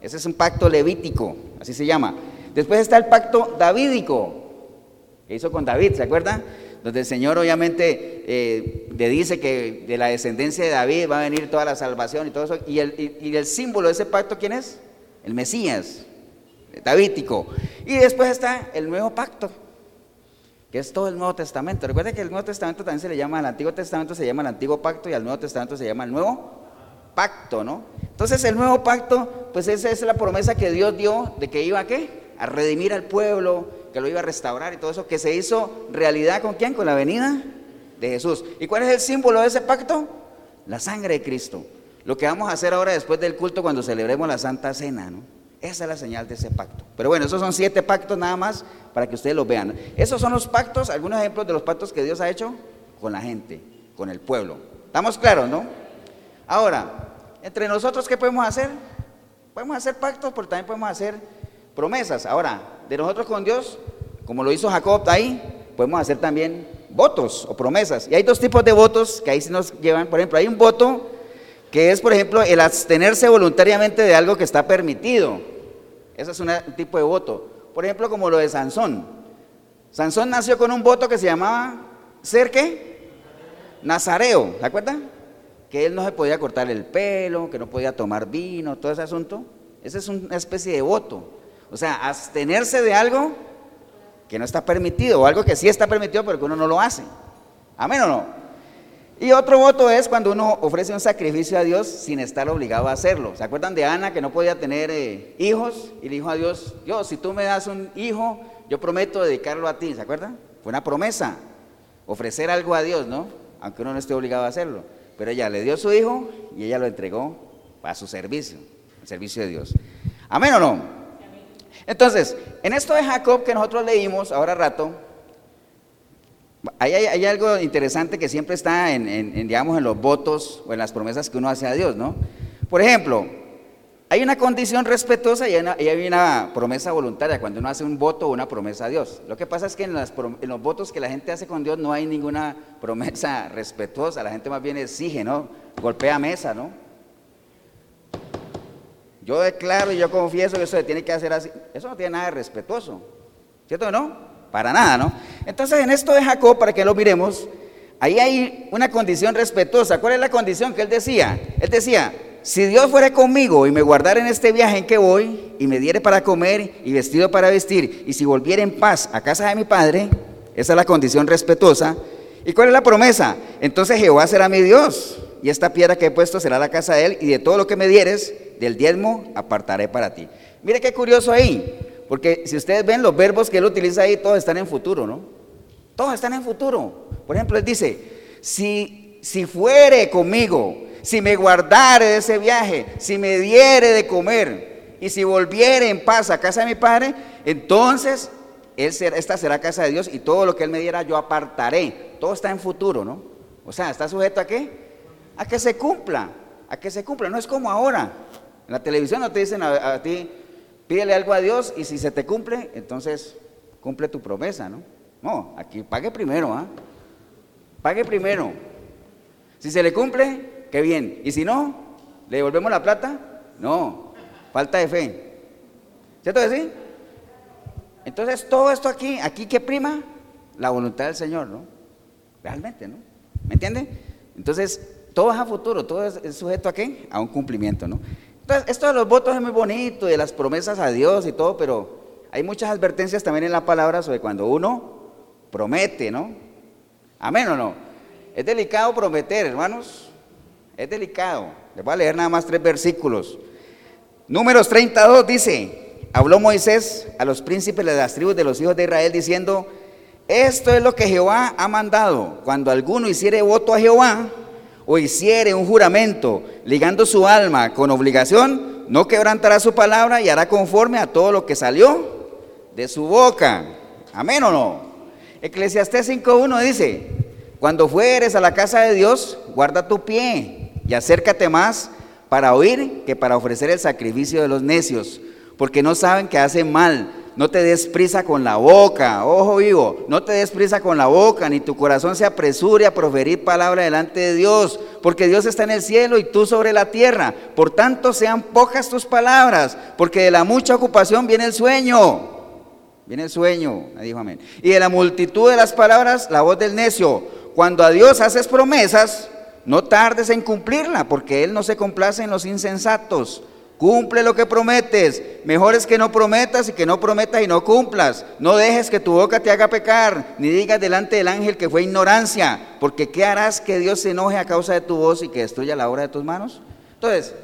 Ese es un pacto levítico, así se llama. Después está el pacto davídico, que hizo con David, ¿se acuerdan? donde el Señor obviamente eh, le dice que de la descendencia de David va a venir toda la salvación y todo eso. Y el, el símbolo de ese pacto, ¿quién es? El Mesías, Davítico. Y después está el nuevo pacto, que es todo el Nuevo Testamento. Recuerda que el Nuevo Testamento también se le llama, al Antiguo Testamento se llama el Antiguo Pacto y al Nuevo Testamento se llama el Nuevo Pacto, ¿no? Entonces el Nuevo Pacto, pues esa es la promesa que Dios dio de que iba a qué? A redimir al pueblo, que lo iba a restaurar y todo eso, que se hizo realidad con quién? Con la venida de Jesús. ¿Y cuál es el símbolo de ese pacto? La sangre de Cristo. Lo que vamos a hacer ahora después del culto cuando celebremos la Santa Cena, ¿no? Esa es la señal de ese pacto. Pero bueno, esos son siete pactos nada más para que ustedes los vean. Esos son los pactos, algunos ejemplos de los pactos que Dios ha hecho con la gente, con el pueblo. ¿Estamos claros, no? Ahora, entre nosotros, ¿qué podemos hacer? Podemos hacer pactos, pero también podemos hacer promesas. Ahora, de nosotros con Dios, como lo hizo Jacob ahí, podemos hacer también votos o promesas. Y hay dos tipos de votos que ahí se nos llevan. Por ejemplo, hay un voto que es, por ejemplo, el abstenerse voluntariamente de algo que está permitido. Ese es un tipo de voto. Por ejemplo, como lo de Sansón. Sansón nació con un voto que se llamaba ser qué? Nazareo, ¿se acuerdan? Que él no se podía cortar el pelo, que no podía tomar vino, todo ese asunto. Ese es una especie de voto. O sea, abstenerse de algo que no está permitido, o algo que sí está permitido, pero que uno no lo hace. Amén o no. Y otro voto es cuando uno ofrece un sacrificio a Dios sin estar obligado a hacerlo. ¿Se acuerdan de Ana que no podía tener eh, hijos? Y le dijo a Dios, Dios, si tú me das un hijo, yo prometo dedicarlo a ti. ¿Se acuerdan? Fue una promesa, ofrecer algo a Dios, ¿no? Aunque uno no esté obligado a hacerlo. Pero ella le dio su hijo y ella lo entregó para su servicio, el servicio de Dios. Amén o no. Entonces, en esto de Jacob que nosotros leímos ahora rato, hay, algo interesante que siempre está en, digamos, en los votos o en las promesas que uno hace a Dios, ¿no? Por ejemplo, hay una condición respetuosa y hay una, promesa voluntaria cuando uno hace un voto o una promesa a Dios. Lo que pasa es que en, en, los votos que la gente hace con Dios no hay ninguna promesa respetuosa, la gente más bien exige, ¿no? Golpea mesa, ¿no? Yo declaro y yo confieso que eso se tiene que hacer así. Eso no tiene nada de respetuoso. ¿Cierto no? Para nada, ¿no? Entonces en esto de Jacob, para que lo miremos, ahí hay una condición respetuosa. ¿Cuál es la condición que él decía? Él decía, si Dios fuera conmigo y me guardara en este viaje en que voy, y me diere para comer y vestido para vestir, y si volviera en paz a casa de mi padre, esa es la condición respetuosa. ¿Y cuál es la promesa? Entonces Jehová será mi Dios, y esta piedra que he puesto será la casa de él, y de todo lo que me dieres, del diezmo apartaré para ti. Mire qué curioso ahí, porque si ustedes ven los verbos que él utiliza ahí, todos están en futuro, ¿no? Todos están en futuro. Por ejemplo, él dice, si, si fuere conmigo, si me guardare de ese viaje, si me diere de comer, y si volviere en paz a casa de mi padre, entonces esta será casa de Dios y todo lo que él me diera yo apartaré. Todo está en futuro, ¿no? O sea, ¿está sujeto a qué? A que se cumpla, a que se cumpla. No es como ahora. En la televisión no te dicen a, ti, pídele algo a Dios y si se te cumple, entonces cumple tu promesa, ¿no? No, aquí pague primero, ¿ah? Pague primero. Si se le cumple, qué bien. Y si no, ¿le devolvemos la plata? No, falta de fe. ¿Cierto que sí? Entonces todo esto aquí, aquí que prima la voluntad del Señor, ¿no? Realmente, ¿no? ¿Me entiende? Entonces, todo es a futuro, todo es, sujeto a qué? A un cumplimiento, ¿no? Entonces, esto de los votos es muy bonito, de las promesas a Dios y todo, pero hay muchas advertencias también en la palabra sobre cuando uno promete, ¿no? Amén o no. Es delicado prometer, hermanos. Es delicado. Les voy a leer nada más tres versículos. Números 32 dice, habló Moisés a los príncipes de las tribus de los hijos de Israel diciendo, esto es lo que Jehová ha mandado. Cuando alguno hiciere voto a Jehová o hiciere un juramento ligando su alma con obligación, no quebrantará su palabra y hará conforme a todo lo que salió de su boca. Amén o no. Eclesiastés 5.1 dice, cuando fueres a la casa de Dios, guarda tu pie y acércate más para oír que para ofrecer el sacrificio de los necios, porque no saben que hacen mal. No te des prisa con la boca, ojo vivo, no te des prisa con la boca, ni tu corazón se apresure a proferir palabra delante de Dios, porque Dios está en el cielo y tú sobre la tierra. Por tanto, sean pocas tus palabras, porque de la mucha ocupación viene el sueño. Viene el sueño, me dijo amén. Y de la multitud de las palabras, la voz del necio. Cuando a Dios haces promesas, no tardes en cumplirla, porque Él no se complace en los insensatos. Cumple lo que prometes. Mejor es que no prometas y que no prometas y no cumplas. No dejes que tu boca te haga pecar, ni digas delante del ángel que fue ignorancia, porque ¿qué harás que Dios se enoje a causa de tu voz y que destruya la obra de tus manos? Entonces,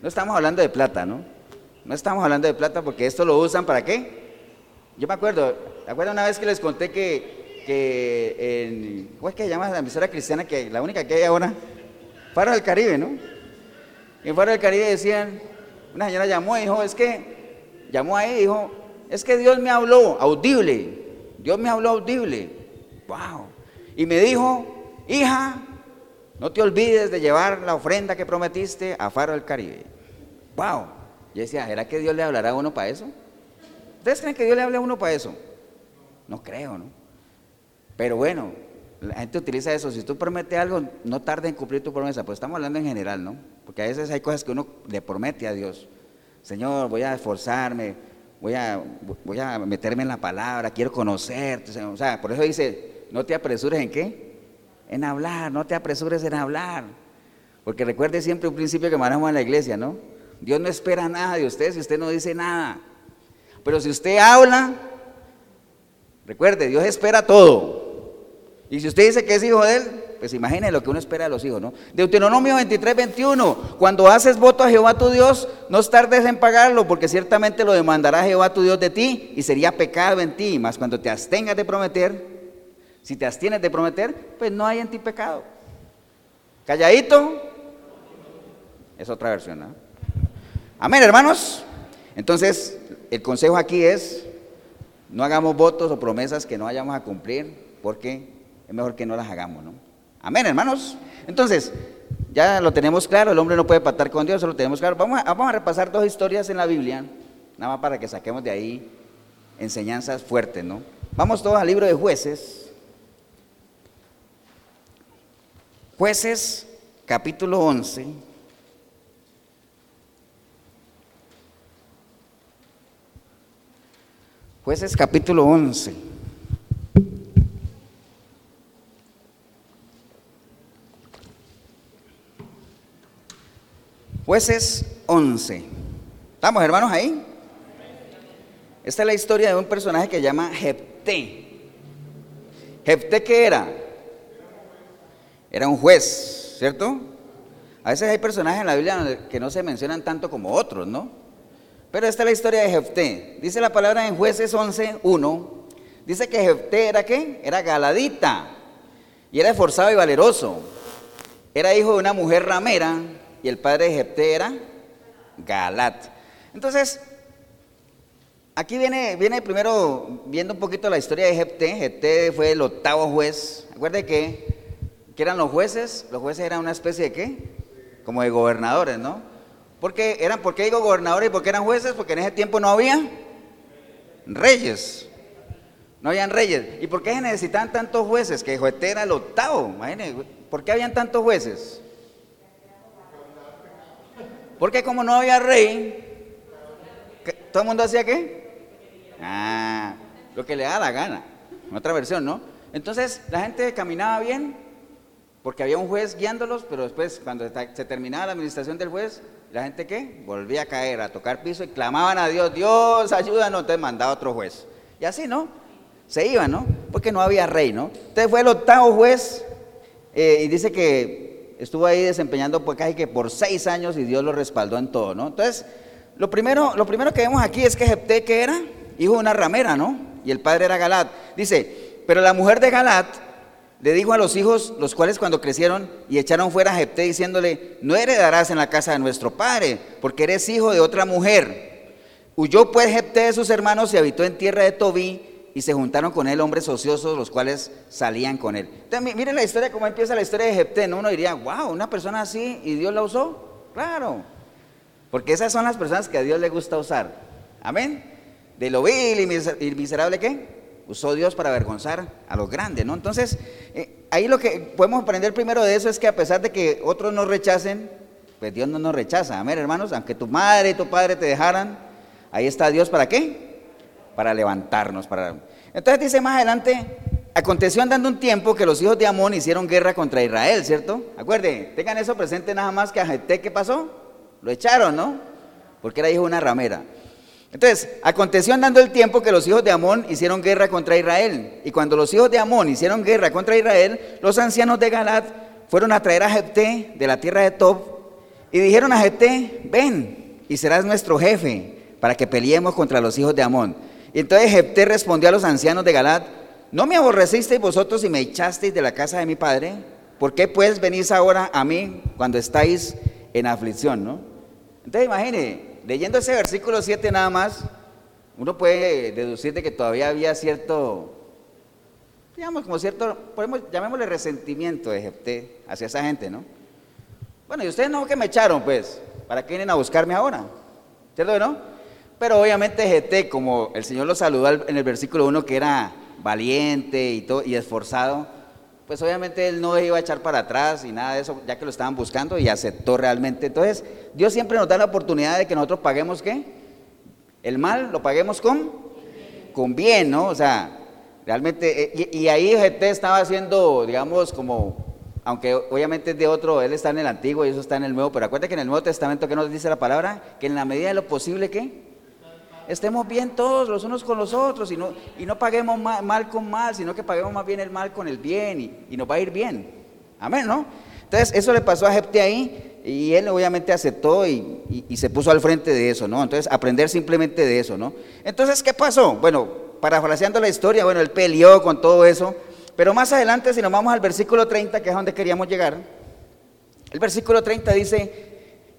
no estamos hablando de plata, ¿no? No estamos hablando de plata porque esto lo usan para qué? Yo me acuerdo, ¿te acuerdas una vez que les conté que que en, ¿cómo es que se llama la emisora cristiana? Que la única que hay ahora, Faro del Caribe, ¿no? En Faro del Caribe decían, una señora llamó y dijo, es que, llamó ahí y dijo, es que Dios me habló audible, Dios me habló audible, wow. Y me dijo, hija, no te olvides de llevar la ofrenda que prometiste a Faro del Caribe. Wow. Yo decía, ¿será que Dios le hablará a uno para eso? ¿Ustedes creen que Dios le hable a uno para eso? No creo, ¿no? Pero bueno, la gente utiliza eso. Si tú prometes algo, no tarde en cumplir tu promesa. Pues estamos hablando en general, ¿no? Porque a veces hay cosas que uno le promete a Dios. Señor, voy a esforzarme, voy a, voy a meterme en la palabra, quiero conocerte. O sea, por eso dice, no te apresures en qué? En hablar, no te apresures en hablar. Porque recuerde siempre un principio que manejamos en la iglesia, ¿no? Dios no espera nada de usted si usted no dice nada. Pero si usted habla, recuerde, Dios espera todo. Y si usted dice que es hijo de él, pues imagine lo que uno espera de los hijos, ¿no? Deuteronomio 23, 21. Cuando haces voto a Jehová tu Dios, no tardes en pagarlo, porque ciertamente lo demandará Jehová tu Dios de ti y sería pecado en ti. Mas cuando te abstengas de prometer, si te abstienes de prometer, pues no hay en ti pecado. Calladito, es otra versión, ¿no? Amén, hermanos. Entonces, el consejo aquí es, no hagamos votos o promesas que no vayamos a cumplir, porque es mejor que no las hagamos, ¿no? Amén, hermanos. Entonces, ya lo tenemos claro, el hombre no puede patar con Dios, eso lo tenemos claro. Vamos a, vamos a repasar dos historias en la Biblia, nada más para que saquemos de ahí enseñanzas fuertes, ¿no? Vamos todos al libro de jueces. Jueces, capítulo 11. Jueces capítulo 11. Jueces 11. ¿Estamos hermanos ahí? Esta es la historia de un personaje que se llama Jepté. ¿Jepté qué era? Era un juez, ¿cierto? A veces hay personajes en la Biblia que no se mencionan tanto como otros, ¿no? Pero esta es la historia de Jefté. Dice la palabra en Jueces 11, 1. Dice que Jefté era qué? Era galadita. Y era esforzado y valeroso. Era hijo de una mujer ramera y el padre de Jepté era Galat. Entonces, aquí viene, viene primero viendo un poquito la historia de Jepté. Jepté fue el octavo juez. Acuerde que, que eran los jueces. Los jueces eran una especie de qué? Como de gobernadores, ¿no? Porque eran, ¿Por qué digo gobernadores y por qué eran jueces? Porque en ese tiempo no había reyes. No habían reyes. ¿Y por qué se necesitaban tantos jueces? Que Jepté era el octavo. Imagínense, ¿por qué habían tantos jueces? Porque como no había rey, ¿todo el mundo hacía qué? Ah, lo que le da la gana. Otra versión, ¿no? Entonces la gente caminaba bien porque había un juez guiándolos, pero después cuando se terminaba la administración del juez, ¿La gente qué? Volvía a caer, a tocar piso y clamaban a Dios, Dios, ayúdanos, entonces mandaba otro juez. Y así, ¿no? Se iban, ¿no? Porque no había rey, ¿no? Entonces fue el octavo juez eh, y dice que estuvo ahí desempeñando pues casi que por seis años y Dios lo respaldó en todo, ¿no? Entonces, lo primero, lo primero que vemos aquí es que Jepté, que era? Hijo de una ramera, ¿no? Y el padre era Galat. Dice, pero la mujer de Galat le dijo a los hijos, los cuales cuando crecieron y echaron fuera a Jepté diciéndole, no heredarás en la casa de nuestro padre, porque eres hijo de otra mujer. Huyó pues Jepté de sus hermanos y habitó en tierra de Tobí y se juntaron con él hombres ociosos, los cuales salían con él. Entonces, miren la historia, cómo empieza la historia de Jepté, ¿no? Uno diría, wow, una persona así y Dios la usó. Claro, porque esas son las personas que a Dios le gusta usar. Amén. De lo vil y miserable, ¿qué? usó Dios para avergonzar a los grandes, ¿no? Entonces, eh, ahí lo que podemos aprender primero de eso es que a pesar de que otros nos rechacen, pues Dios no nos rechaza. Amén, hermanos, aunque tu madre y tu padre te dejaran, ahí está Dios para qué? Para levantarnos, para... Entonces dice más adelante, aconteció andando un tiempo que los hijos de Amón hicieron guerra contra Israel, ¿cierto? Acuérdense, tengan eso presente nada más que a Jete, ¿qué pasó? Lo echaron, ¿no? Porque era hijo de una ramera. Entonces, aconteció andando el tiempo que los hijos de Amón hicieron guerra contra Israel. Y cuando los hijos de Amón hicieron guerra contra Israel, los ancianos de Galat fueron a traer a Jepté de la tierra de Tob y dijeron a Jepté, ven y serás nuestro jefe para que peleemos contra los hijos de Amón. Y entonces Jepté respondió a los ancianos de Galat, ¿no me aborrecisteis vosotros y me echasteis de la casa de mi padre? ¿Por qué pues venís ahora a mí cuando estáis en aflicción? ¿no? Entonces imagine, leyendo ese versículo 7 nada más, uno puede deducir de que todavía había cierto, digamos, como cierto, podemos, llamémosle resentimiento de Jepté hacia esa gente, ¿no? Bueno, y ustedes no que me echaron, pues, ¿para qué vienen a buscarme ahora? ¿Cierto no? Pero obviamente Jepté, como el Señor lo saludó en el versículo 1, que era valiente y, todo, y esforzado, pues obviamente él no iba a echar para atrás y nada de eso, ya que lo estaban buscando y aceptó realmente. Entonces, Dios siempre nos da la oportunidad de que nosotros paguemos qué? El mal lo paguemos con con bien, ¿no? O sea, realmente eh, y, ahí GT estaba haciendo, digamos, como aunque obviamente es de otro, él está en el antiguo y eso está en el nuevo, pero acuérdate que en el Nuevo Testamento que nos dice la palabra, que en la medida de lo posible ¿qué? Estemos bien todos los unos con los otros y no, y no paguemos mal, con mal, sino que paguemos más bien el mal con el bien y, nos va a ir bien. Amén, ¿no? Entonces, eso le pasó a Jepte ahí y él obviamente aceptó y, se puso al frente de eso, ¿no? Entonces, aprender simplemente de eso, ¿no? Entonces, ¿qué pasó? Bueno, parafraseando la historia, bueno, él peleó con todo eso, pero más adelante, si nos vamos al versículo 30, que es donde queríamos llegar, el versículo 30 dice,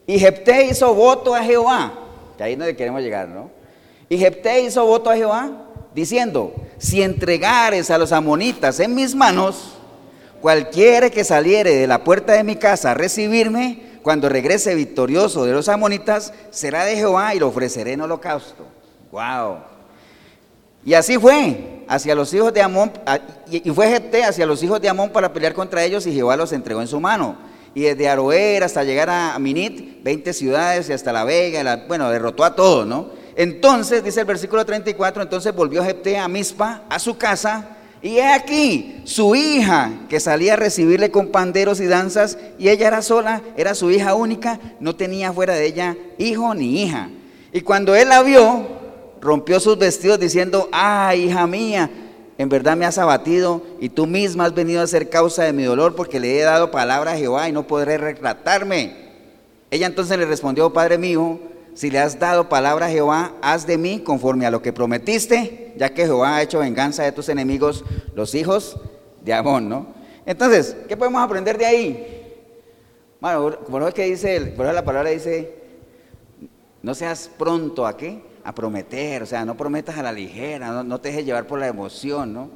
y Jepté hizo voto a Jehová, que ahí es donde queremos llegar, ¿no? Y Jepté hizo voto a Jehová diciendo, si entregares a los amonitas en mis manos, cualquiera que saliere de la puerta de mi casa a recibirme, cuando regrese victorioso de los amonitas, será de Jehová y lo ofreceré en holocausto. Wow. Y así fue hacia los hijos de Amón, y fue Jepté hacia los hijos de Amón para pelear contra ellos y Jehová los entregó en su mano. Y desde Aroer hasta llegar a Minit, 20 ciudades y hasta la Vega, bueno, derrotó a todos, ¿no? Entonces, dice el versículo 34, entonces volvió Jepté a Mispa, a su casa, y he aquí su hija que salía a recibirle con panderos y danzas, y ella era sola, era su hija única, no tenía fuera de ella hijo ni hija. Y cuando él la vio, rompió sus vestidos diciendo, ah, hija mía, en verdad me has abatido y tú misma has venido a ser causa de mi dolor porque le he dado palabra a Jehová y no podré retratarme. Ella entonces le respondió, Padre mío, si le has dado palabra a Jehová, haz de mí conforme a lo que prometiste, ya que Jehová ha hecho venganza de tus enemigos, los hijos de Amón, ¿no? Entonces, ¿qué podemos aprender de ahí? Bueno, como es que dice, por la palabra dice, no seas pronto a qué? A prometer, o sea, no prometas a la ligera, no, te dejes llevar por la emoción, ¿no?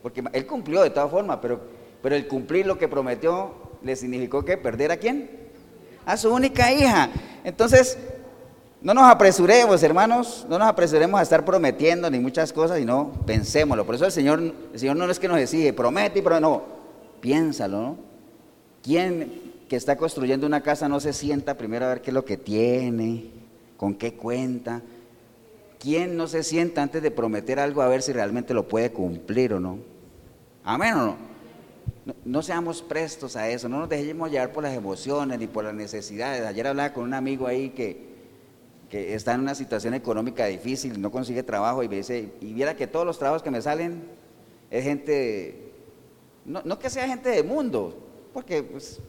Porque él cumplió de todas formas, pero, pero el cumplir lo que prometió le significó que perder a quién? A su única hija. Entonces, no nos apresuremos, hermanos, no nos apresuremos a estar prometiendo ni muchas cosas, sino pensémoslo. Por eso el Señor, el Señor no es que nos exige, promete y promete, no, piénsalo, ¿no? ¿Quién que está construyendo una casa no se sienta primero a ver qué es lo que tiene, con qué cuenta? ¿Quién no se sienta antes de prometer algo a ver si realmente lo puede cumplir o no? Amén o no. no, seamos prestos a eso, no nos dejemos llevar por las emociones ni por las necesidades. Ayer hablaba con un amigo ahí que, que está en una situación económica difícil, no consigue trabajo y me dice, y viera que todos los trabajos que me salen es gente, no, no que sea gente del mundo, porque pues,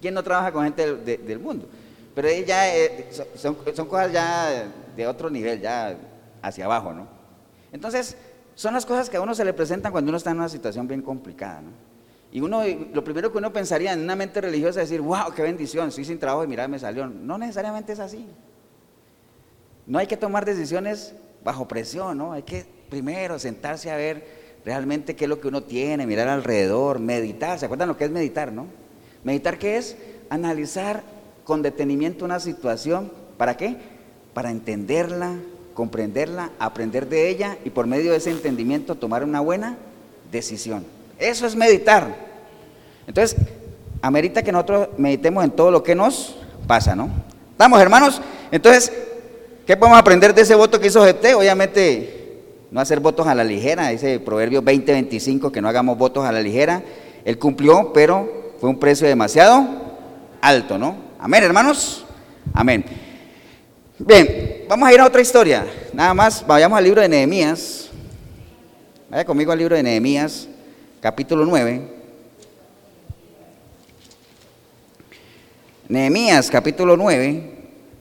¿quién no trabaja con gente del mundo? Pero ya eh, son, cosas ya de otro nivel, ya hacia abajo, ¿no? Entonces, son las cosas que a uno se le presentan cuando uno está en una situación bien complicada, ¿no? Y uno, lo primero que uno pensaría en una mente religiosa es decir, wow, qué bendición, estoy sin trabajo y mira, me salió. No necesariamente es así. No hay que tomar decisiones bajo presión, ¿no? Hay que primero sentarse a ver realmente qué es lo que uno tiene, mirar alrededor, meditar. ¿Se acuerdan lo que es meditar, no? Meditar qué es? Analizar con detenimiento una situación. ¿Para qué? Para entenderla, comprenderla, aprender de ella y por medio de ese entendimiento tomar una buena decisión. Eso es meditar. Entonces, amerita que nosotros meditemos en todo lo que nos pasa, ¿no? ¿Estamos, hermanos? Entonces, ¿qué podemos aprender de ese voto que hizo GT? Obviamente, no hacer votos a la ligera, dice Proverbio 20:25, que no hagamos votos a la ligera. Él cumplió, pero fue un precio demasiado alto, ¿no? Amén, hermanos. Amén. Bien, vamos a ir a otra historia. Nada más, vayamos al libro de Nehemías. Vaya conmigo al libro de Nehemías, capítulo 9. Nehemías, capítulo 9.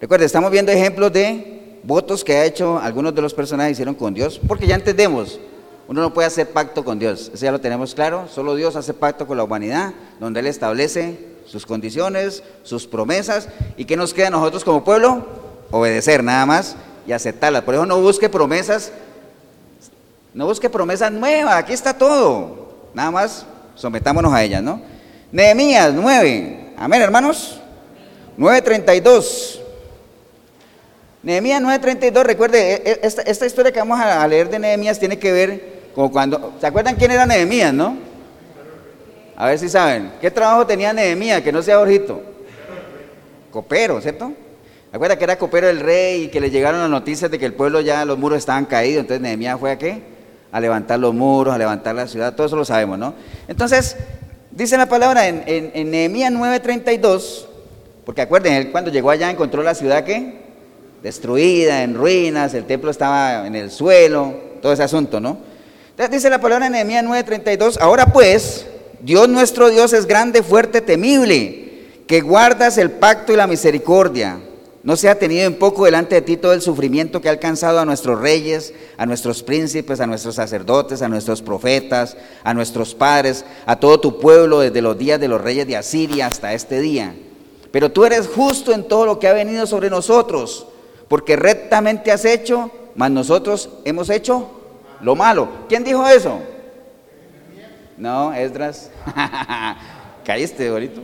Recuerden, estamos viendo ejemplos de votos que ha hecho algunos de los personajes hicieron con Dios, porque ya entendemos, uno no puede hacer pacto con Dios, eso ya lo tenemos claro, solo Dios hace pacto con la humanidad, donde Él establece sus condiciones, sus promesas, y ¿qué nos queda a nosotros como pueblo? Obedecer nada más y aceptarlas. Por eso no busque promesas, no busque promesas nuevas, aquí está todo. Nada más sometámonos a ellas, ¿no? Nehemías 9, amén hermanos. 9.32. Nehemías 9.32, recuerde, e, e, esta, historia que vamos a leer de Nehemías tiene que ver con cuando, ¿se acuerdan quién era Nehemías, no? A ver si saben. ¿Qué trabajo tenía Nehemías que no sea Borjito? Copero, ¿cierto? Acuerda que era copero del rey y que le llegaron las noticias de que el pueblo ya, los muros estaban caídos. Entonces Nehemías fue a qué? A levantar los muros, a levantar la ciudad. Todo eso lo sabemos, ¿no? Entonces, dice la palabra en Nehemías 9:32, porque acuerden, él cuando llegó allá encontró la ciudad que destruida, en ruinas, el templo estaba en el suelo, todo ese asunto, ¿no? Entonces dice la palabra en Nehemías 9:32, ahora pues, Dios nuestro Dios es grande, fuerte, temible, que guardas el pacto y la misericordia. No se ha tenido en poco delante de ti todo el sufrimiento que ha alcanzado a nuestros reyes, a nuestros príncipes, a nuestros sacerdotes, a nuestros profetas, a nuestros padres, a todo tu pueblo desde los días de los reyes de Asiria hasta este día. Pero tú eres justo en todo lo que ha venido sobre nosotros, porque rectamente has hecho, mas nosotros hemos hecho lo malo. ¿Quién dijo eso? No, Esdras. Caíste, bonito.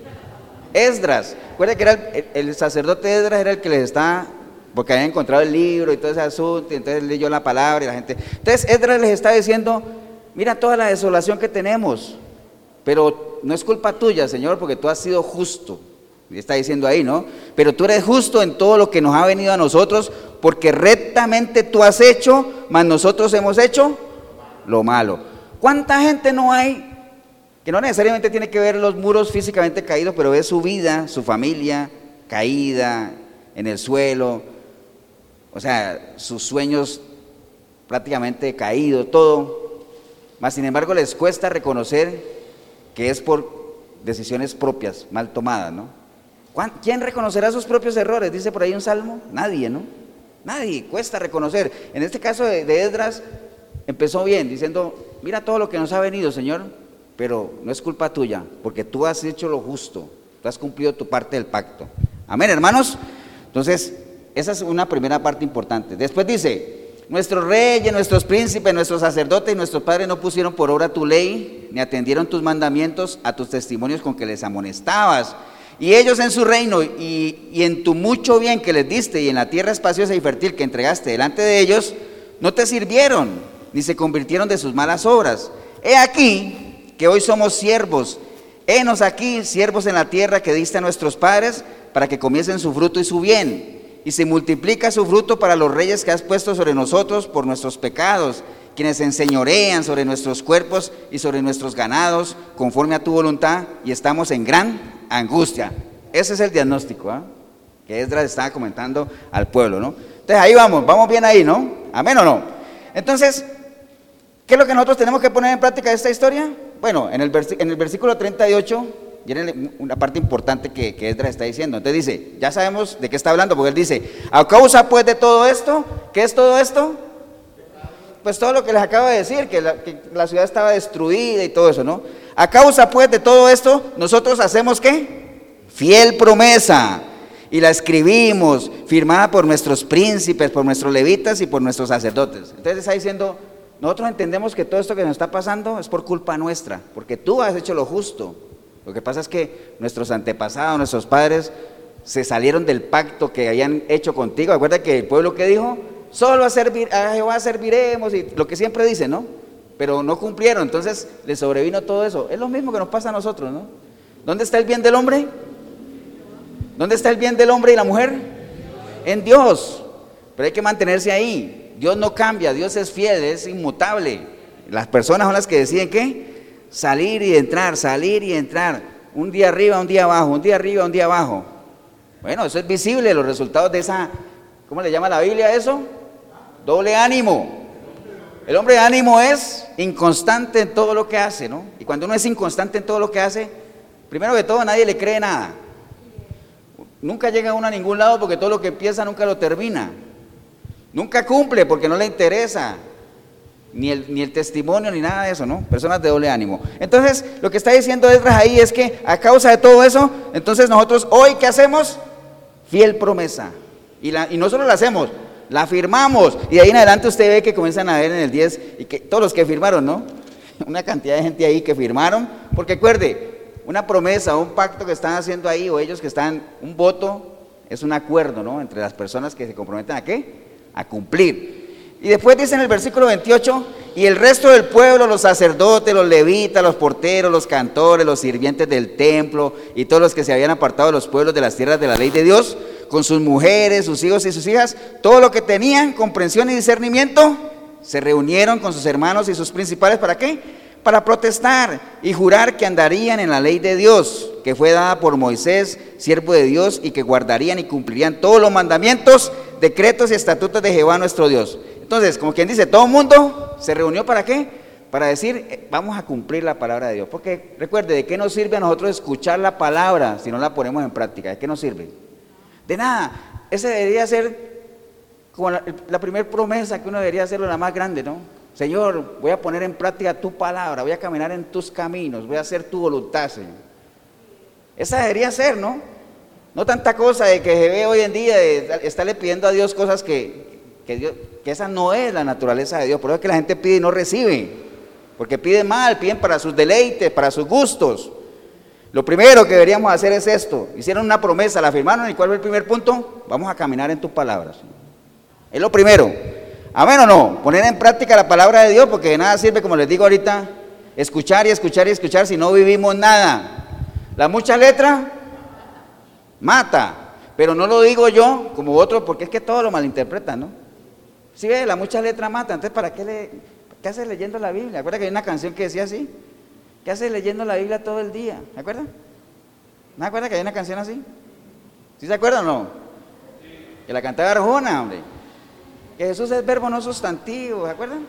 Esdras. Recuerda que era el, sacerdote Esdras era el que les está, porque había encontrado el libro y todo ese asunto, y entonces leyó la palabra y la gente. Entonces Esdras les está diciendo, mira toda la desolación que tenemos, pero no es culpa tuya, Señor, porque tú has sido justo. Está diciendo ahí, ¿no? Pero tú eres justo en todo lo que nos ha venido a nosotros, porque rectamente tú has hecho, mas nosotros hemos hecho lo malo. ¿Cuánta gente no hay que no necesariamente tiene que ver los muros físicamente caídos, pero ve su vida, su familia caída en el suelo, o sea, sus sueños prácticamente caídos, todo. Mas sin embargo les cuesta reconocer que es por decisiones propias, mal tomadas, ¿no? ¿Quién reconocerá sus propios errores? Dice por ahí un salmo. Nadie, ¿no? Nadie, cuesta reconocer. En este caso de, de empezó bien, diciendo, mira todo lo que nos ha venido, Señor, pero no es culpa tuya, porque tú has hecho lo justo, tú has cumplido tu parte del pacto. Amén, hermanos. Entonces, esa es una primera parte importante. Después dice, nuestros reyes, nuestros príncipes, nuestros sacerdotes y nuestros padres no pusieron por obra tu ley, ni atendieron tus mandamientos a tus testimonios con que les amonestabas. Y ellos en su reino y, y en tu mucho bien que les diste y en la tierra espaciosa y fértil que entregaste delante de ellos, no te sirvieron ni se convirtieron de sus malas obras. He aquí que hoy somos siervos. Henos aquí, siervos en la tierra que diste a nuestros padres, para que comiesen su fruto y su bien. y se multiplica su fruto para los reyes que has puesto sobre nosotros por nuestros pecados, quienes enseñorean sobre nuestros cuerpos y sobre nuestros ganados, conforme a tu voluntad, y estamos en gran angustia. Ese es el diagnóstico ¿ah? que Esdras estaba comentando al pueblo, ¿no? Entonces ahí vamos, vamos bien ahí, ¿no? Amén o no. Entonces, ¿qué es lo que nosotros tenemos que poner en práctica de esta historia? Bueno, en el, en el versículo 38 viene una parte importante que, que Esdras está diciendo. Entonces dice, ya sabemos de qué está hablando, porque él dice, a causa pues de todo esto, ¿qué es todo esto? Pues todo lo que les acabo de decir, que la, ciudad estaba destruida y todo eso, ¿no? A causa pues de todo esto, nosotros hacemos qué? Fiel promesa. Y la escribimos, firmada por nuestros príncipes, por nuestros levitas y por nuestros sacerdotes. Entonces está diciendo, nosotros entendemos que todo esto que nos está pasando es por culpa nuestra, porque tú has hecho lo justo. Lo que pasa es que nuestros antepasados, nuestros padres, se salieron del pacto que habían hecho contigo. Acuérdate que el pueblo que dijo, solo a, servir, a Jehová serviremos, y lo que siempre dice, ¿no? Pero no cumplieron, entonces les sobrevino todo eso. Es lo mismo que nos pasa a nosotros, ¿no? ¿Dónde está el bien del hombre? ¿Dónde está el bien del hombre y la mujer? En Dios. Pero hay que mantenerse ahí. Dios no cambia, Dios es fiel, es inmutable. Las personas son las que deciden qué? Salir y entrar, salir y entrar. Un día arriba, un día abajo, un día arriba, un día abajo. Bueno, eso es visible, los resultados de esa, ¿cómo le llama la Biblia eso? Doble ánimo. El hombre de ánimo es inconstante en todo lo que hace, ¿no? Y cuando uno es inconstante en todo lo que hace, primero que todo nadie le cree nada. Nunca llega uno a ningún lado porque todo lo que empieza nunca lo termina. Nunca cumple porque no le interesa ni el, ni el testimonio ni nada de eso, ¿no? Personas de doble ánimo. Entonces, lo que está diciendo Esdras ahí es que a causa de todo eso, entonces nosotros hoy, ¿qué hacemos? Fiel promesa. Y, la, y no solo la hacemos, la firmamos. Y de ahí en adelante usted ve que comienzan a ver en el 10, y que todos los que firmaron, ¿no? Una cantidad de gente ahí que firmaron, porque acuerde, una promesa, un pacto que están haciendo ahí, o ellos que están, un voto, es un acuerdo, ¿no? Entre las personas que se comprometen a qué? a cumplir. Y después dice en el versículo 28, y el resto del pueblo, los sacerdotes, los levitas, los porteros, los cantores, los sirvientes del templo y todos los que se habían apartado de los pueblos de las tierras de la ley de Dios, con sus mujeres, sus hijos y sus hijas, todo lo que tenían comprensión y discernimiento, se reunieron con sus hermanos y sus principales, ¿para qué? Para protestar y jurar que andarían en la ley de Dios, que fue dada por Moisés, siervo de Dios, y que guardarían y cumplirían todos los mandamientos decretos y estatutos de Jehová nuestro Dios. Entonces, como quien dice, todo el mundo se reunió para qué? Para decir, eh, vamos a cumplir la palabra de Dios. Porque recuerde, ¿de qué nos sirve a nosotros escuchar la palabra si no la ponemos en práctica? ¿De qué nos sirve? De nada. Esa debería ser como la, primera promesa que uno debería hacerlo, la más grande, ¿no? Señor, voy a poner en práctica tu palabra, voy a caminar en tus caminos, voy a hacer tu voluntad, Señor. Esa debería ser, ¿no? No tanta cosa de que se ve hoy en día de estarle pidiendo a Dios cosas que, que, esa no es la naturaleza de Dios. Por eso es que la gente pide y no recibe. Porque piden mal, piden para sus deleites, para sus gustos. Lo primero que deberíamos hacer es esto. Hicieron una promesa, la firmaron y ¿cuál fue el primer punto? Vamos a caminar en tus palabras. Es lo primero. Amén o no. Poner en práctica la palabra de Dios porque de nada sirve, como les digo ahorita, escuchar y escuchar y escuchar si no vivimos nada. La mucha letra mata. Pero no lo digo yo como otro, porque es que todo lo malinterpretan, ¿no? Si ve, la mucha letra mata, entonces ¿para qué, le, qué haces leyendo la Biblia? ¿Acuerdas que hay una canción que decía así? ¿Qué haces leyendo la Biblia todo el día? ¿Me acuerdan? ¿No acuerdan que hay una canción así? ¿Sí se acuerdan o no? Que la cantaba Arjona, hombre. Que Jesús es verbo no sustantivo, ¿se acuerdan?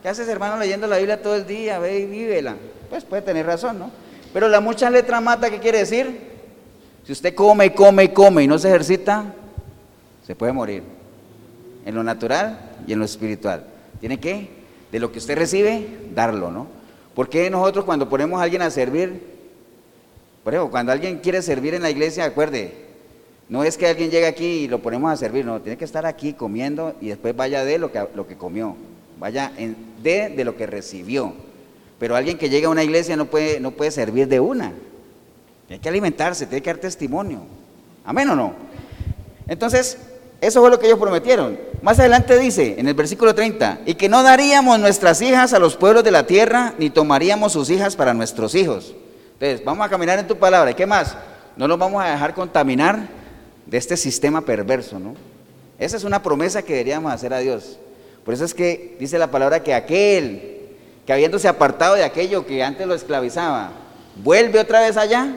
¿Qué haces, hermano, leyendo la Biblia todo el día? Ve y vívela. Pues puede tener razón, ¿no? Pero la mucha letra mata, ¿qué quiere decir? Si usted come y come y come y no se ejercita, se puede morir. En lo natural y en lo espiritual. Tiene que, de lo que usted recibe, darlo, ¿no? Porque nosotros cuando ponemos a alguien a servir, por ejemplo, cuando alguien quiere servir en la iglesia, acuerde, no es que alguien llegue aquí y lo ponemos a servir, no, tiene que estar aquí comiendo y después vaya de lo que, lo que comió, vaya de, de lo que recibió. Pero alguien que llega a una iglesia no puede, no puede servir de una, hay que alimentarse, tiene que dar testimonio. Amén o no. Entonces, eso fue lo que ellos prometieron. Más adelante dice, en el versículo 30, y que no daríamos nuestras hijas a los pueblos de la tierra, ni tomaríamos sus hijas para nuestros hijos. Entonces, vamos a caminar en tu palabra. ¿Y qué más? No nos vamos a dejar contaminar de este sistema perverso, ¿no? Esa es una promesa que deberíamos hacer a Dios. Por eso es que dice la palabra que aquel que habiéndose apartado de aquello que antes lo esclavizaba, vuelve otra vez allá,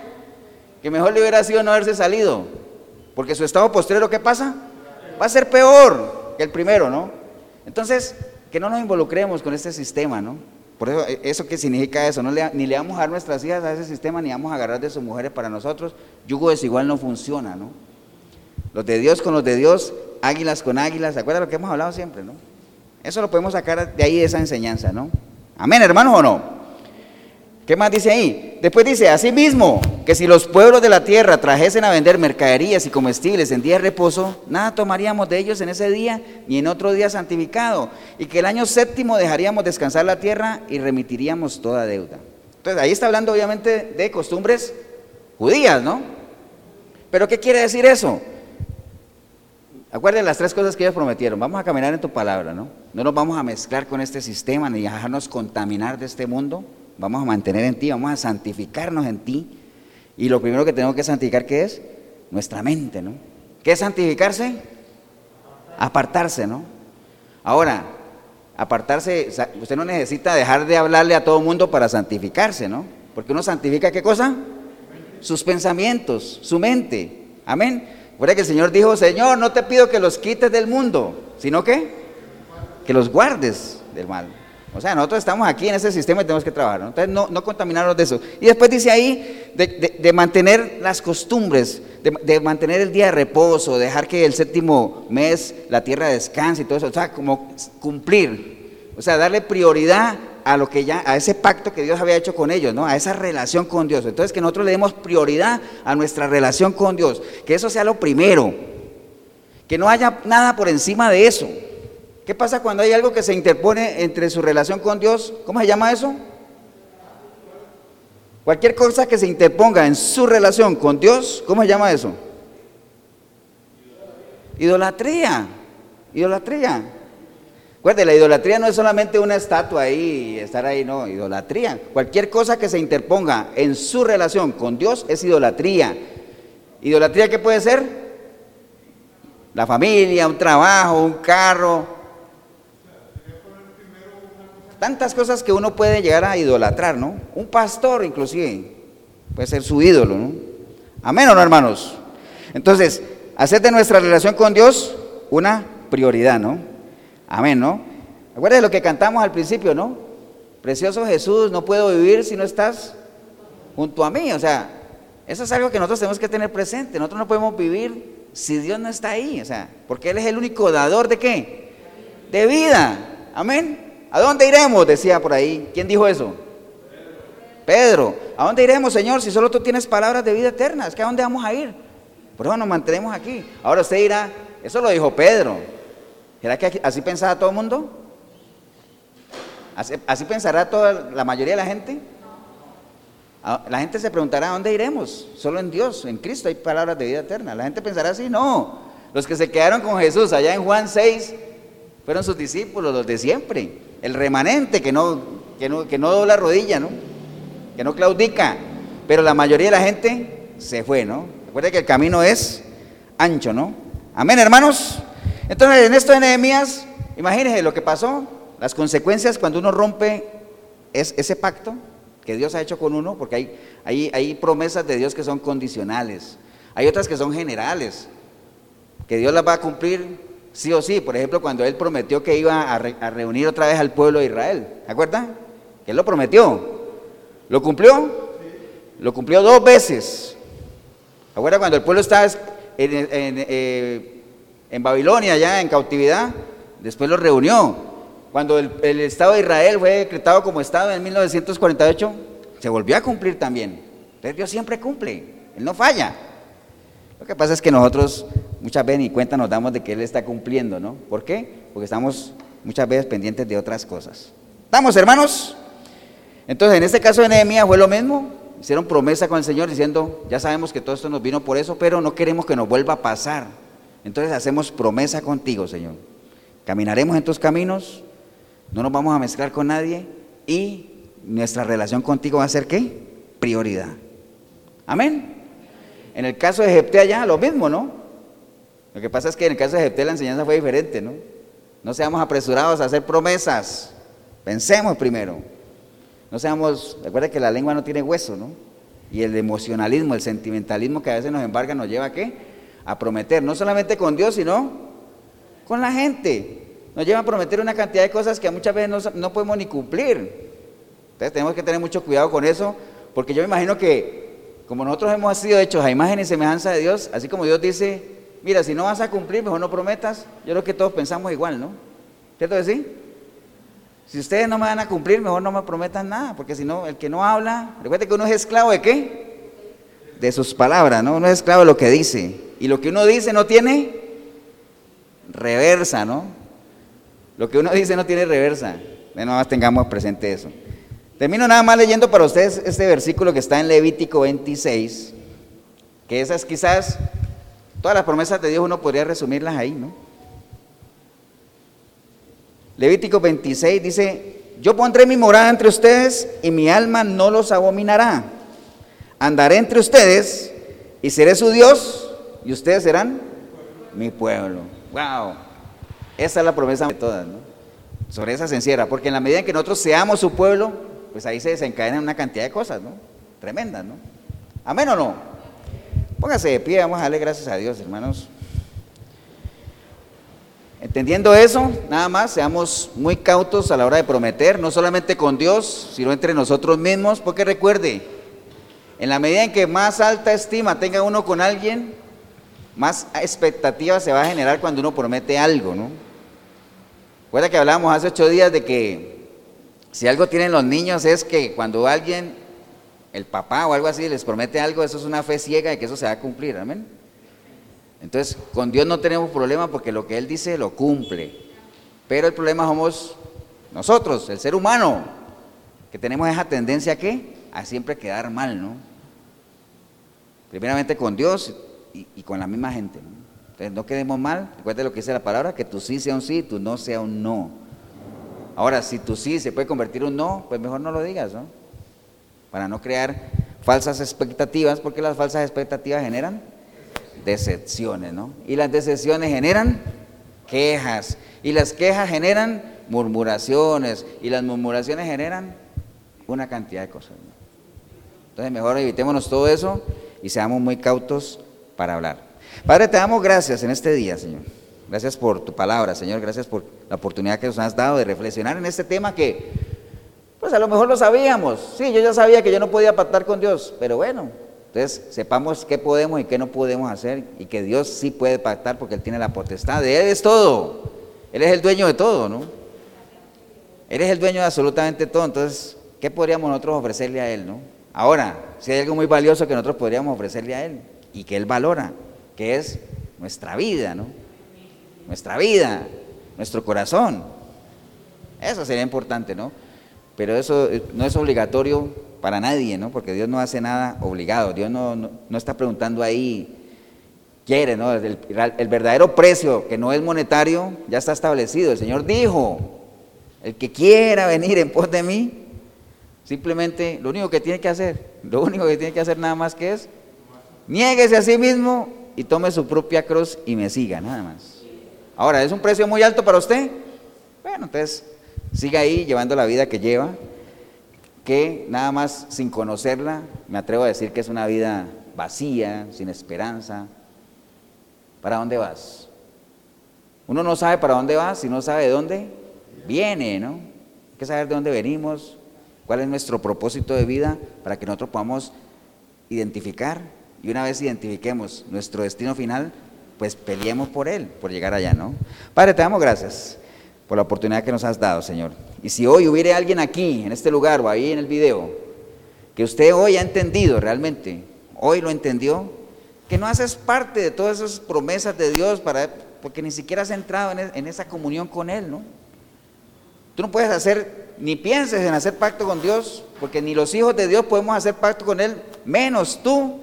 que mejor le hubiera sido no haberse salido, porque su estado postrero, ¿qué pasa? Va a ser peor que el primero, ¿no? Entonces, que no nos involucremos con este sistema, ¿no? Por eso, e, ¿eso qué significa eso? Ni le vamos a dar nuestras hijas a ese sistema, ni vamos a agarrar de sus mujeres para nosotros. Yugo desigual no funciona, ¿no? Los de Dios con los de Dios, águilas con águilas, ¿se acuerdan lo que hemos hablado siempre, no? Eso lo podemos sacar de ahí, de esa enseñanza, ¿no? Amén, hermanos, o no. ¿Qué más dice ahí? Después dice, asimismo, que si los pueblos de la tierra trajesen a vender mercaderías y comestibles en día de reposo, nada tomaríamos de ellos en ese día ni en otro día santificado, y que el año séptimo dejaríamos descansar la tierra y remitiríamos toda deuda. Entonces ahí está hablando obviamente de costumbres judías, ¿no? Pero ¿qué quiere decir eso? Acuérdense las tres cosas que ellos prometieron. Vamos a caminar en tu palabra, ¿no? No nos vamos a mezclar con este sistema ni a dejarnos contaminar de este mundo. Vamos a mantener en ti, vamos a santificarnos en ti. Y lo primero que tenemos que santificar, ¿qué es? Nuestra mente, ¿no? ¿Qué es santificarse? Apartarse, ¿no? Ahora, apartarse, usted no necesita dejar de hablarle a todo el mundo para santificarse, ¿no? Porque uno santifica qué cosa? Sus pensamientos, su mente. Amén. Recuerda que el Señor dijo, Señor, no te pido que los quites del mundo, sino que, que los guardes del mal. O sea, nosotros estamos aquí en ese sistema y tenemos que trabajar. Entonces, no, no, contaminarnos de eso. Y después dice ahí de, mantener las costumbres, de, de, mantener el día de reposo, dejar que el séptimo mes la tierra descanse y todo eso. O sea, como cumplir. O sea, darle prioridad a lo que ya, a ese pacto que Dios había hecho con ellos, ¿no? A esa relación con Dios. Entonces que nosotros le demos prioridad a nuestra relación con Dios, que eso sea lo primero, que no haya nada por encima de eso. ¿Qué pasa cuando hay algo que se interpone entre su relación con Dios? ¿Cómo se llama eso? Cualquier cosa que se interponga en su relación con Dios, ¿cómo se llama eso? Idolatría. Idolatría. Recuerde, la idolatría no es solamente una estatua ahí y estar ahí, no, idolatría. Cualquier cosa que se interponga en su relación con Dios es idolatría. ¿Idolatría qué puede ser? La familia, un trabajo, un carro. Tantas cosas que uno puede llegar a idolatrar, ¿no? Un pastor inclusive puede ser su ídolo, ¿no? Amén o no, hermanos. Entonces, hacer de nuestra relación con Dios una prioridad, ¿no? Amén, ¿no? Acuérdense lo que cantamos al principio, ¿no? Precioso Jesús, no puedo vivir si no estás junto a mí. O sea, eso es algo que nosotros tenemos que tener presente. Nosotros no podemos vivir si Dios no está ahí. O sea, porque Él es el único dador de qué? De vida. Amén. ¿A dónde iremos? Decía por ahí. ¿Quién dijo eso? Pedro. ¿A dónde iremos, Señor, si solo tú tienes palabras de vida eterna? Es que ¿a dónde vamos a ir? Por eso nos mantenemos aquí. Ahora usted dirá, eso lo dijo Pedro. ¿Será que así pensaba todo el mundo? ¿Así, pensará toda la mayoría de la gente? Ah, la gente se preguntará, ¿a dónde iremos? Solo en Dios, en Cristo hay palabras de vida eterna. La gente pensará así, no. Los que se quedaron con Jesús allá en Juan 6 fueron sus discípulos, los de siempre. El remanente que no, que no, que no dobla rodilla, ¿no? Que no claudica. Pero la mayoría de la gente se fue, ¿no? Recuerda que el camino es ancho, ¿no? Amén, hermanos. Entonces, en esto de Nehemías, imagínense lo que pasó, las consecuencias cuando uno rompe es, ese pacto que Dios ha hecho con uno, porque hay, hay, hay promesas de Dios que son condicionales, hay otras que son generales, que Dios las va a cumplir sí o sí. Por ejemplo, cuando Él prometió que iba a, reunir otra vez al pueblo de Israel, ¿se acuerdan? Él lo prometió. ¿Lo cumplió? Lo cumplió dos veces. ¿Se cuando el pueblo estaba eh, en Babilonia, ya en cautividad, después los reunió. Cuando el, Estado de Israel fue decretado como Estado en 1948, se volvió a cumplir también. Entonces Dios siempre cumple, Él no falla. Lo que pasa es que nosotros muchas veces ni cuenta nos damos de que Él está cumpliendo, ¿no? ¿Por qué? Porque estamos muchas veces pendientes de otras cosas. ¿Estamos, hermanos? Entonces, en este caso de Nehemías fue lo mismo. Hicieron promesa con el Señor diciendo, ya sabemos que todo esto nos vino por eso, pero no queremos que nos vuelva a pasar. Entonces hacemos promesa contigo, Señor. Caminaremos en tus caminos, no nos vamos a mezclar con nadie y nuestra relación contigo va a ser qué? Prioridad. Amén. En el caso de Jepté allá, lo mismo, ¿no? Lo que pasa es que en el caso de Jepté la enseñanza fue diferente, ¿no? No seamos apresurados a hacer promesas. Pensemos primero. No seamos, recuerda que la lengua no tiene hueso, ¿no? Y el emocionalismo, el sentimentalismo que a veces nos embarga nos lleva a qué? A prometer, no solamente con Dios, sino con la gente. Nos lleva a prometer una cantidad de cosas que muchas veces no, no podemos ni cumplir. Entonces tenemos que tener mucho cuidado con eso, porque yo me imagino que como nosotros hemos sido hechos a imagen y semejanza de Dios, así como Dios dice, mira, si no vas a cumplir, mejor no prometas, yo creo que todos pensamos igual, ¿no? ¿Cierto que sí? Si ustedes no me van a cumplir, mejor no me prometan nada, porque si no, el que no habla, recuerde que uno es esclavo de qué? De sus palabras, ¿no? Uno es esclavo de lo que dice. Y lo que uno dice no tiene reversa, ¿no? Lo que uno dice no tiene reversa. Nada más tengamos presente eso. Termino nada más leyendo para ustedes este versículo que está en Levítico 26, que esas quizás, todas las promesas de Dios uno podría resumirlas ahí, ¿no? Levítico 26 dice, yo pondré mi morada entre ustedes y mi alma no los abominará. Andaré entre ustedes y seré su Dios y ustedes serán mi pueblo. Wow. Esa es la promesa de todas, ¿no? Sobre esa sencera, porque en la medida en que nosotros seamos su pueblo, pues ahí se desencadenan una cantidad de cosas, ¿no? Tremendas, ¿no? Amén o no. Póngase de pie, vamos a darle gracias a Dios, hermanos. Entendiendo eso, nada más, seamos muy cautos a la hora de prometer, no solamente con Dios, sino entre nosotros mismos, porque recuerde, en la medida en que más alta estima tenga uno con alguien, más expectativa se va a generar cuando uno promete algo, ¿no? Recuerda que hablábamos hace ocho días de que si algo tienen los niños es que cuando alguien, el papá o algo así, les promete algo, eso es una fe ciega de que eso se va a cumplir, amén. Entonces, con Dios no tenemos problema porque lo que Él dice lo cumple. Pero el problema somos nosotros, el ser humano, que tenemos esa tendencia a qué? A siempre quedar mal, ¿no? Primeramente con Dios y, y con la misma gente. ¿no? Entonces, no quedemos mal. Recuerda lo que dice la palabra, que tu sí sea un sí, tu no sea un no. Ahora, si tú sí se puede convertir en un no, pues mejor no lo digas, ¿no? Para no crear falsas expectativas, porque las falsas expectativas generan decepciones, ¿no? Y las decepciones generan quejas, y las quejas generan murmuraciones, y las murmuraciones generan una cantidad de cosas. ¿no? Entonces, mejor evitémonos todo eso y seamos muy cautos para hablar. Padre, te damos gracias en este día, Señor. Gracias por tu palabra, Señor. Gracias por la oportunidad que nos has dado de reflexionar en este tema que, pues a lo mejor lo sabíamos. Sí, yo ya sabía que yo no podía pactar con Dios, pero bueno, entonces sepamos qué podemos y qué no podemos hacer y que Dios sí puede pactar porque Él tiene la potestad. De Él es todo. Él es el dueño de todo, ¿no? Él es el dueño de absolutamente todo. Entonces, ¿qué podríamos nosotros ofrecerle a Él, no? Ahora, si hay algo muy valioso que nosotros podríamos ofrecerle a Él y que Él valora, que es nuestra vida, ¿no? nuestra vida, nuestro corazón. Eso sería importante, ¿no? Pero eso eh, no es obligatorio para nadie, ¿no? Porque Dios no hace nada obligado. Dios no, no, está preguntando ahí, quiere, ¿no? El, el, verdadero precio, que no es monetario, ya está establecido. El Señor dijo, el que quiera venir en pos de mí, simplemente lo único que tiene que hacer, lo único que tiene que hacer nada más que es, niéguese a sí mismo y tome su propia cruz y me siga, nada más. Ahora, ¿es un precio muy alto para usted? Bueno, entonces siga ahí llevando la vida que lleva, que nada más sin conocerla, me atrevo a decir que es una vida vacía, sin esperanza. ¿Para dónde vas? Uno no sabe para dónde va si no sabe de dónde viene, ¿no? Hay que saber de dónde venimos, cuál es nuestro propósito de vida para que nosotros podamos identificar y una vez identifiquemos nuestro destino final, pues peleemos por Él, por llegar allá, ¿no? Padre, te damos gracias por la oportunidad que nos has dado, Señor. Y si hoy hubiera alguien aquí, en este lugar o ahí en el video, que usted hoy ha entendido realmente, hoy lo entendió, que no haces parte de todas esas promesas de Dios para, porque ni siquiera has entrado en, en esa comunión con Él, ¿no? Tú no puedes hacer, ni pienses en hacer pacto con Dios, porque ni los hijos de Dios podemos hacer pacto con Él, menos tú,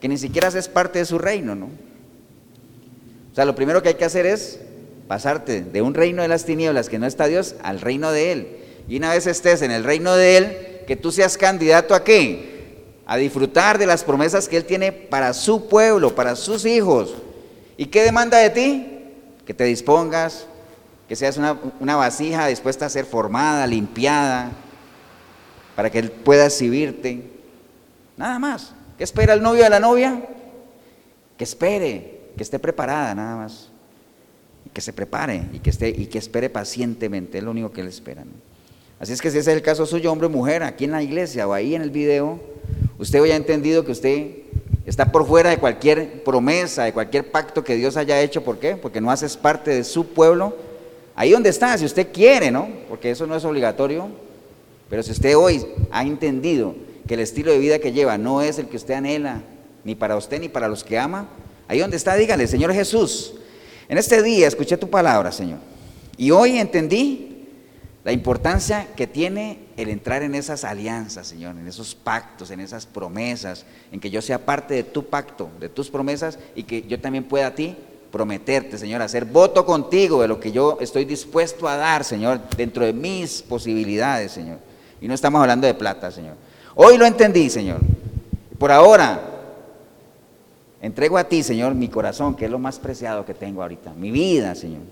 que ni siquiera haces parte de su reino, ¿no? O sea, lo primero que hay que hacer es pasarte de un reino de las tinieblas que no está Dios al reino de Él. Y una vez estés en el reino de Él, que tú seas candidato a qué? A disfrutar de las promesas que Él tiene para su pueblo, para sus hijos. ¿Y qué demanda de ti? Que te dispongas, que seas una, una vasija dispuesta a ser formada, limpiada, para que Él pueda exhibirte. Nada más. ¿Qué espera el novio de la novia? Que espere, que esté preparada, nada más. Que se prepare y que, esté, y que espere pacientemente, es lo único que Él espera. Así es que si ese es el caso suyo, hombre o mujer, aquí en la iglesia o ahí en el video, usted hoy ha entendido que usted está por fuera de cualquier promesa, de cualquier pacto que Dios haya hecho. ¿Por qué? Porque no haces parte de su pueblo. Ahí donde está, si usted quiere, ¿no? Porque eso no es obligatorio, pero si usted hoy ha entendido que el estilo de vida que lleva no es el que usted anhela, ni para usted ni para los que ama, ahí donde está, dígale, Señor Jesús, en este día escuché tu palabra, Señor, y hoy entendí la importancia que tiene el entrar en esas alianzas, Señor, en esos pactos, en esas promesas, en que yo sea parte de tu pacto, de tus promesas, y que yo también pueda a ti prometerte, Señor, hacer voto contigo de lo que yo estoy dispuesto a dar, Señor, dentro de mis posibilidades, Señor. Y no estamos hablando de plata, Señor. Hoy lo entendí, Señor. Por ahora, entrego a ti, Señor, mi corazón, que es lo más preciado que tengo ahorita. Mi vida, Señor.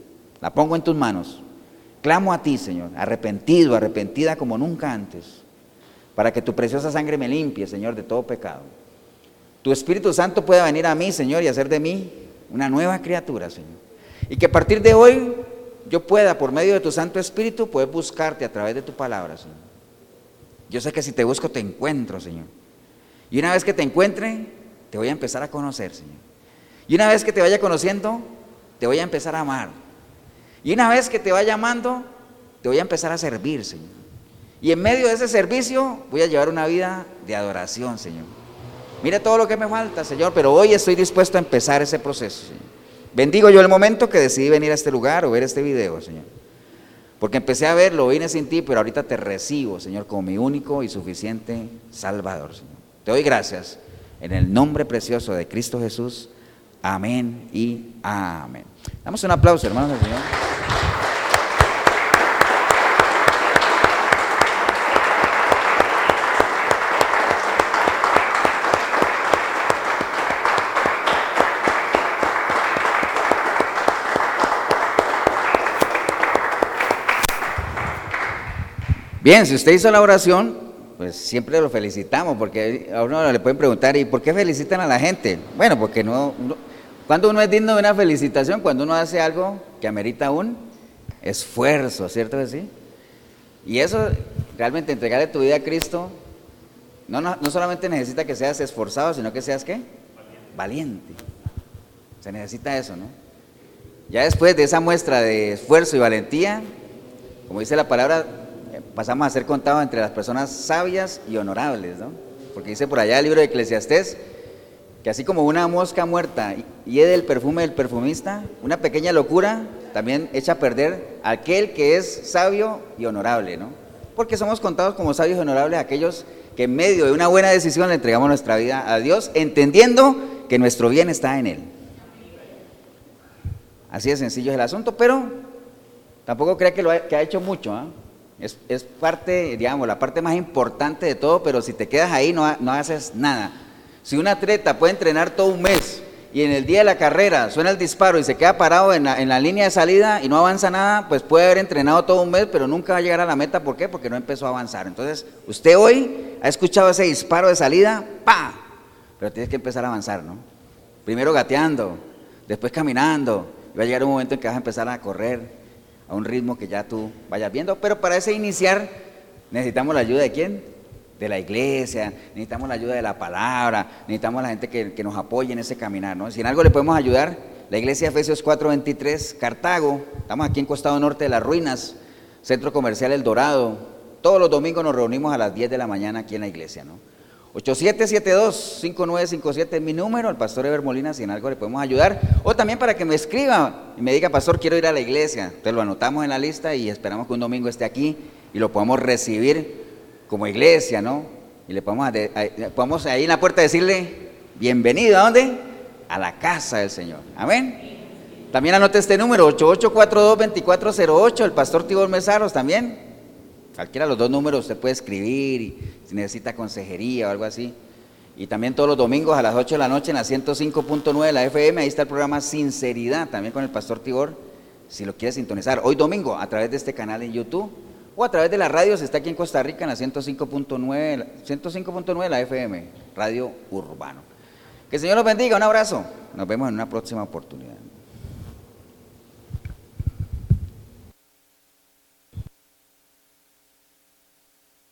La pongo en tus manos. Clamo a ti, Señor, arrepentido, arrepentida como nunca antes, para que tu preciosa sangre me limpie, Señor, de todo pecado. Tu Espíritu Santo pueda venir a mí, Señor, y hacer de mí una nueva criatura, Señor. Y que a partir de hoy yo pueda, por medio de tu Santo Espíritu, poder buscarte a través de tu palabra, Señor. Yo sé que si te busco te encuentro, Señor. Y una vez que te encuentre, te voy a empezar a conocer, Señor. Y una vez que te vaya conociendo, te voy a empezar a amar. Y una vez que te vaya amando, te voy a empezar a servir, Señor. Y en medio de ese servicio voy a llevar una vida de adoración, Señor. Mire todo lo que me falta, Señor, pero hoy estoy dispuesto a empezar ese proceso, Señor. Bendigo yo el momento que decidí venir a este lugar o ver este video, Señor. Porque empecé a verlo, vine sin ti, pero ahorita te recibo, Señor, como mi único y suficiente Salvador, Señor. Te doy gracias en el nombre precioso de Cristo Jesús. Amén y amén. Damos un aplauso, hermanos del Señor. Bien, si usted hizo la oración, pues siempre lo felicitamos, porque a uno le pueden preguntar, ¿y por qué felicitan a la gente? Bueno, porque no, cuando uno es digno de una felicitación, cuando uno hace algo que amerita un esfuerzo, ¿cierto que sí? Y eso, realmente entregarle tu vida a Cristo, no, no, no solamente necesita que seas esforzado, sino que seas qué? Valiente. Se necesita eso, ¿no? Ya después de esa muestra de esfuerzo y valentía, como dice la palabra, pasamos a ser contados entre las personas sabias y honorables, ¿no? Porque dice por allá el libro de Eclesiastés que así como una mosca muerta hiede el perfume del perfumista, una pequeña locura también echa a perder a aquel que es sabio y honorable, ¿no? Porque somos contados como sabios y honorables aquellos que en medio de una buena decisión le entregamos nuestra vida a Dios, entendiendo que nuestro bien está en Él. Así de sencillo es el asunto, pero tampoco crea que, lo ha, que ha hecho mucho, ¿ah? Es, parte, digamos, la parte más importante de todo, pero si te quedas ahí no, no haces nada. Si un atleta puede entrenar todo un mes y en el día de la carrera suena el disparo y se queda parado en la, en la, línea de salida y no avanza nada, pues puede haber entrenado todo un mes, pero nunca va a llegar a la meta. ¿Por qué? Porque no empezó a avanzar. Entonces, usted hoy ha escuchado ese disparo de salida, ¡pa! Pero tienes que empezar a avanzar, ¿no? Primero gateando, después caminando, y va a llegar un momento en que vas a empezar a correr, a un ritmo que ya tú vayas viendo. Pero para ese iniciar necesitamos la ayuda de quién? De la iglesia, necesitamos la ayuda de la palabra, necesitamos la gente que, nos apoye en ese caminar. ¿no? Si en algo le podemos ayudar, la iglesia de Efesios 4:23, Cartago, estamos aquí en Costado Norte de las Ruinas, Centro Comercial El Dorado. Todos los domingos nos reunimos a las 10 de la mañana aquí en la iglesia. ¿no? 8772-5957 es mi número, el pastor Eber Molina, si en algo le podemos ayudar. O también para que me escriba y me diga, pastor, quiero ir a la iglesia. Entonces lo anotamos en la lista y esperamos que un domingo esté aquí y lo podamos recibir como iglesia, ¿no? Y le podamos, podamos ahí en la puerta decirle, bienvenido, ¿a dónde? A la casa del Señor. Amén. También anote este número, 8842-2408, el pastor Tibor Mesaros también. Cualquiera de los dos números usted puede escribir y si necesita consejería o algo así. Y también todos los domingos a las 8 de la noche en la 105.9 de la FM, ahí está el programa Sinceridad, también con el pastor Tibor, si lo quiere sintonizar. Hoy domingo a través de este canal en YouTube o a través de la radio, si está aquí en Costa Rica en la 105.9 105.9 de la FM, Radio Urbano. Que el Señor los bendiga, un abrazo. Nos vemos en una próxima oportunidad.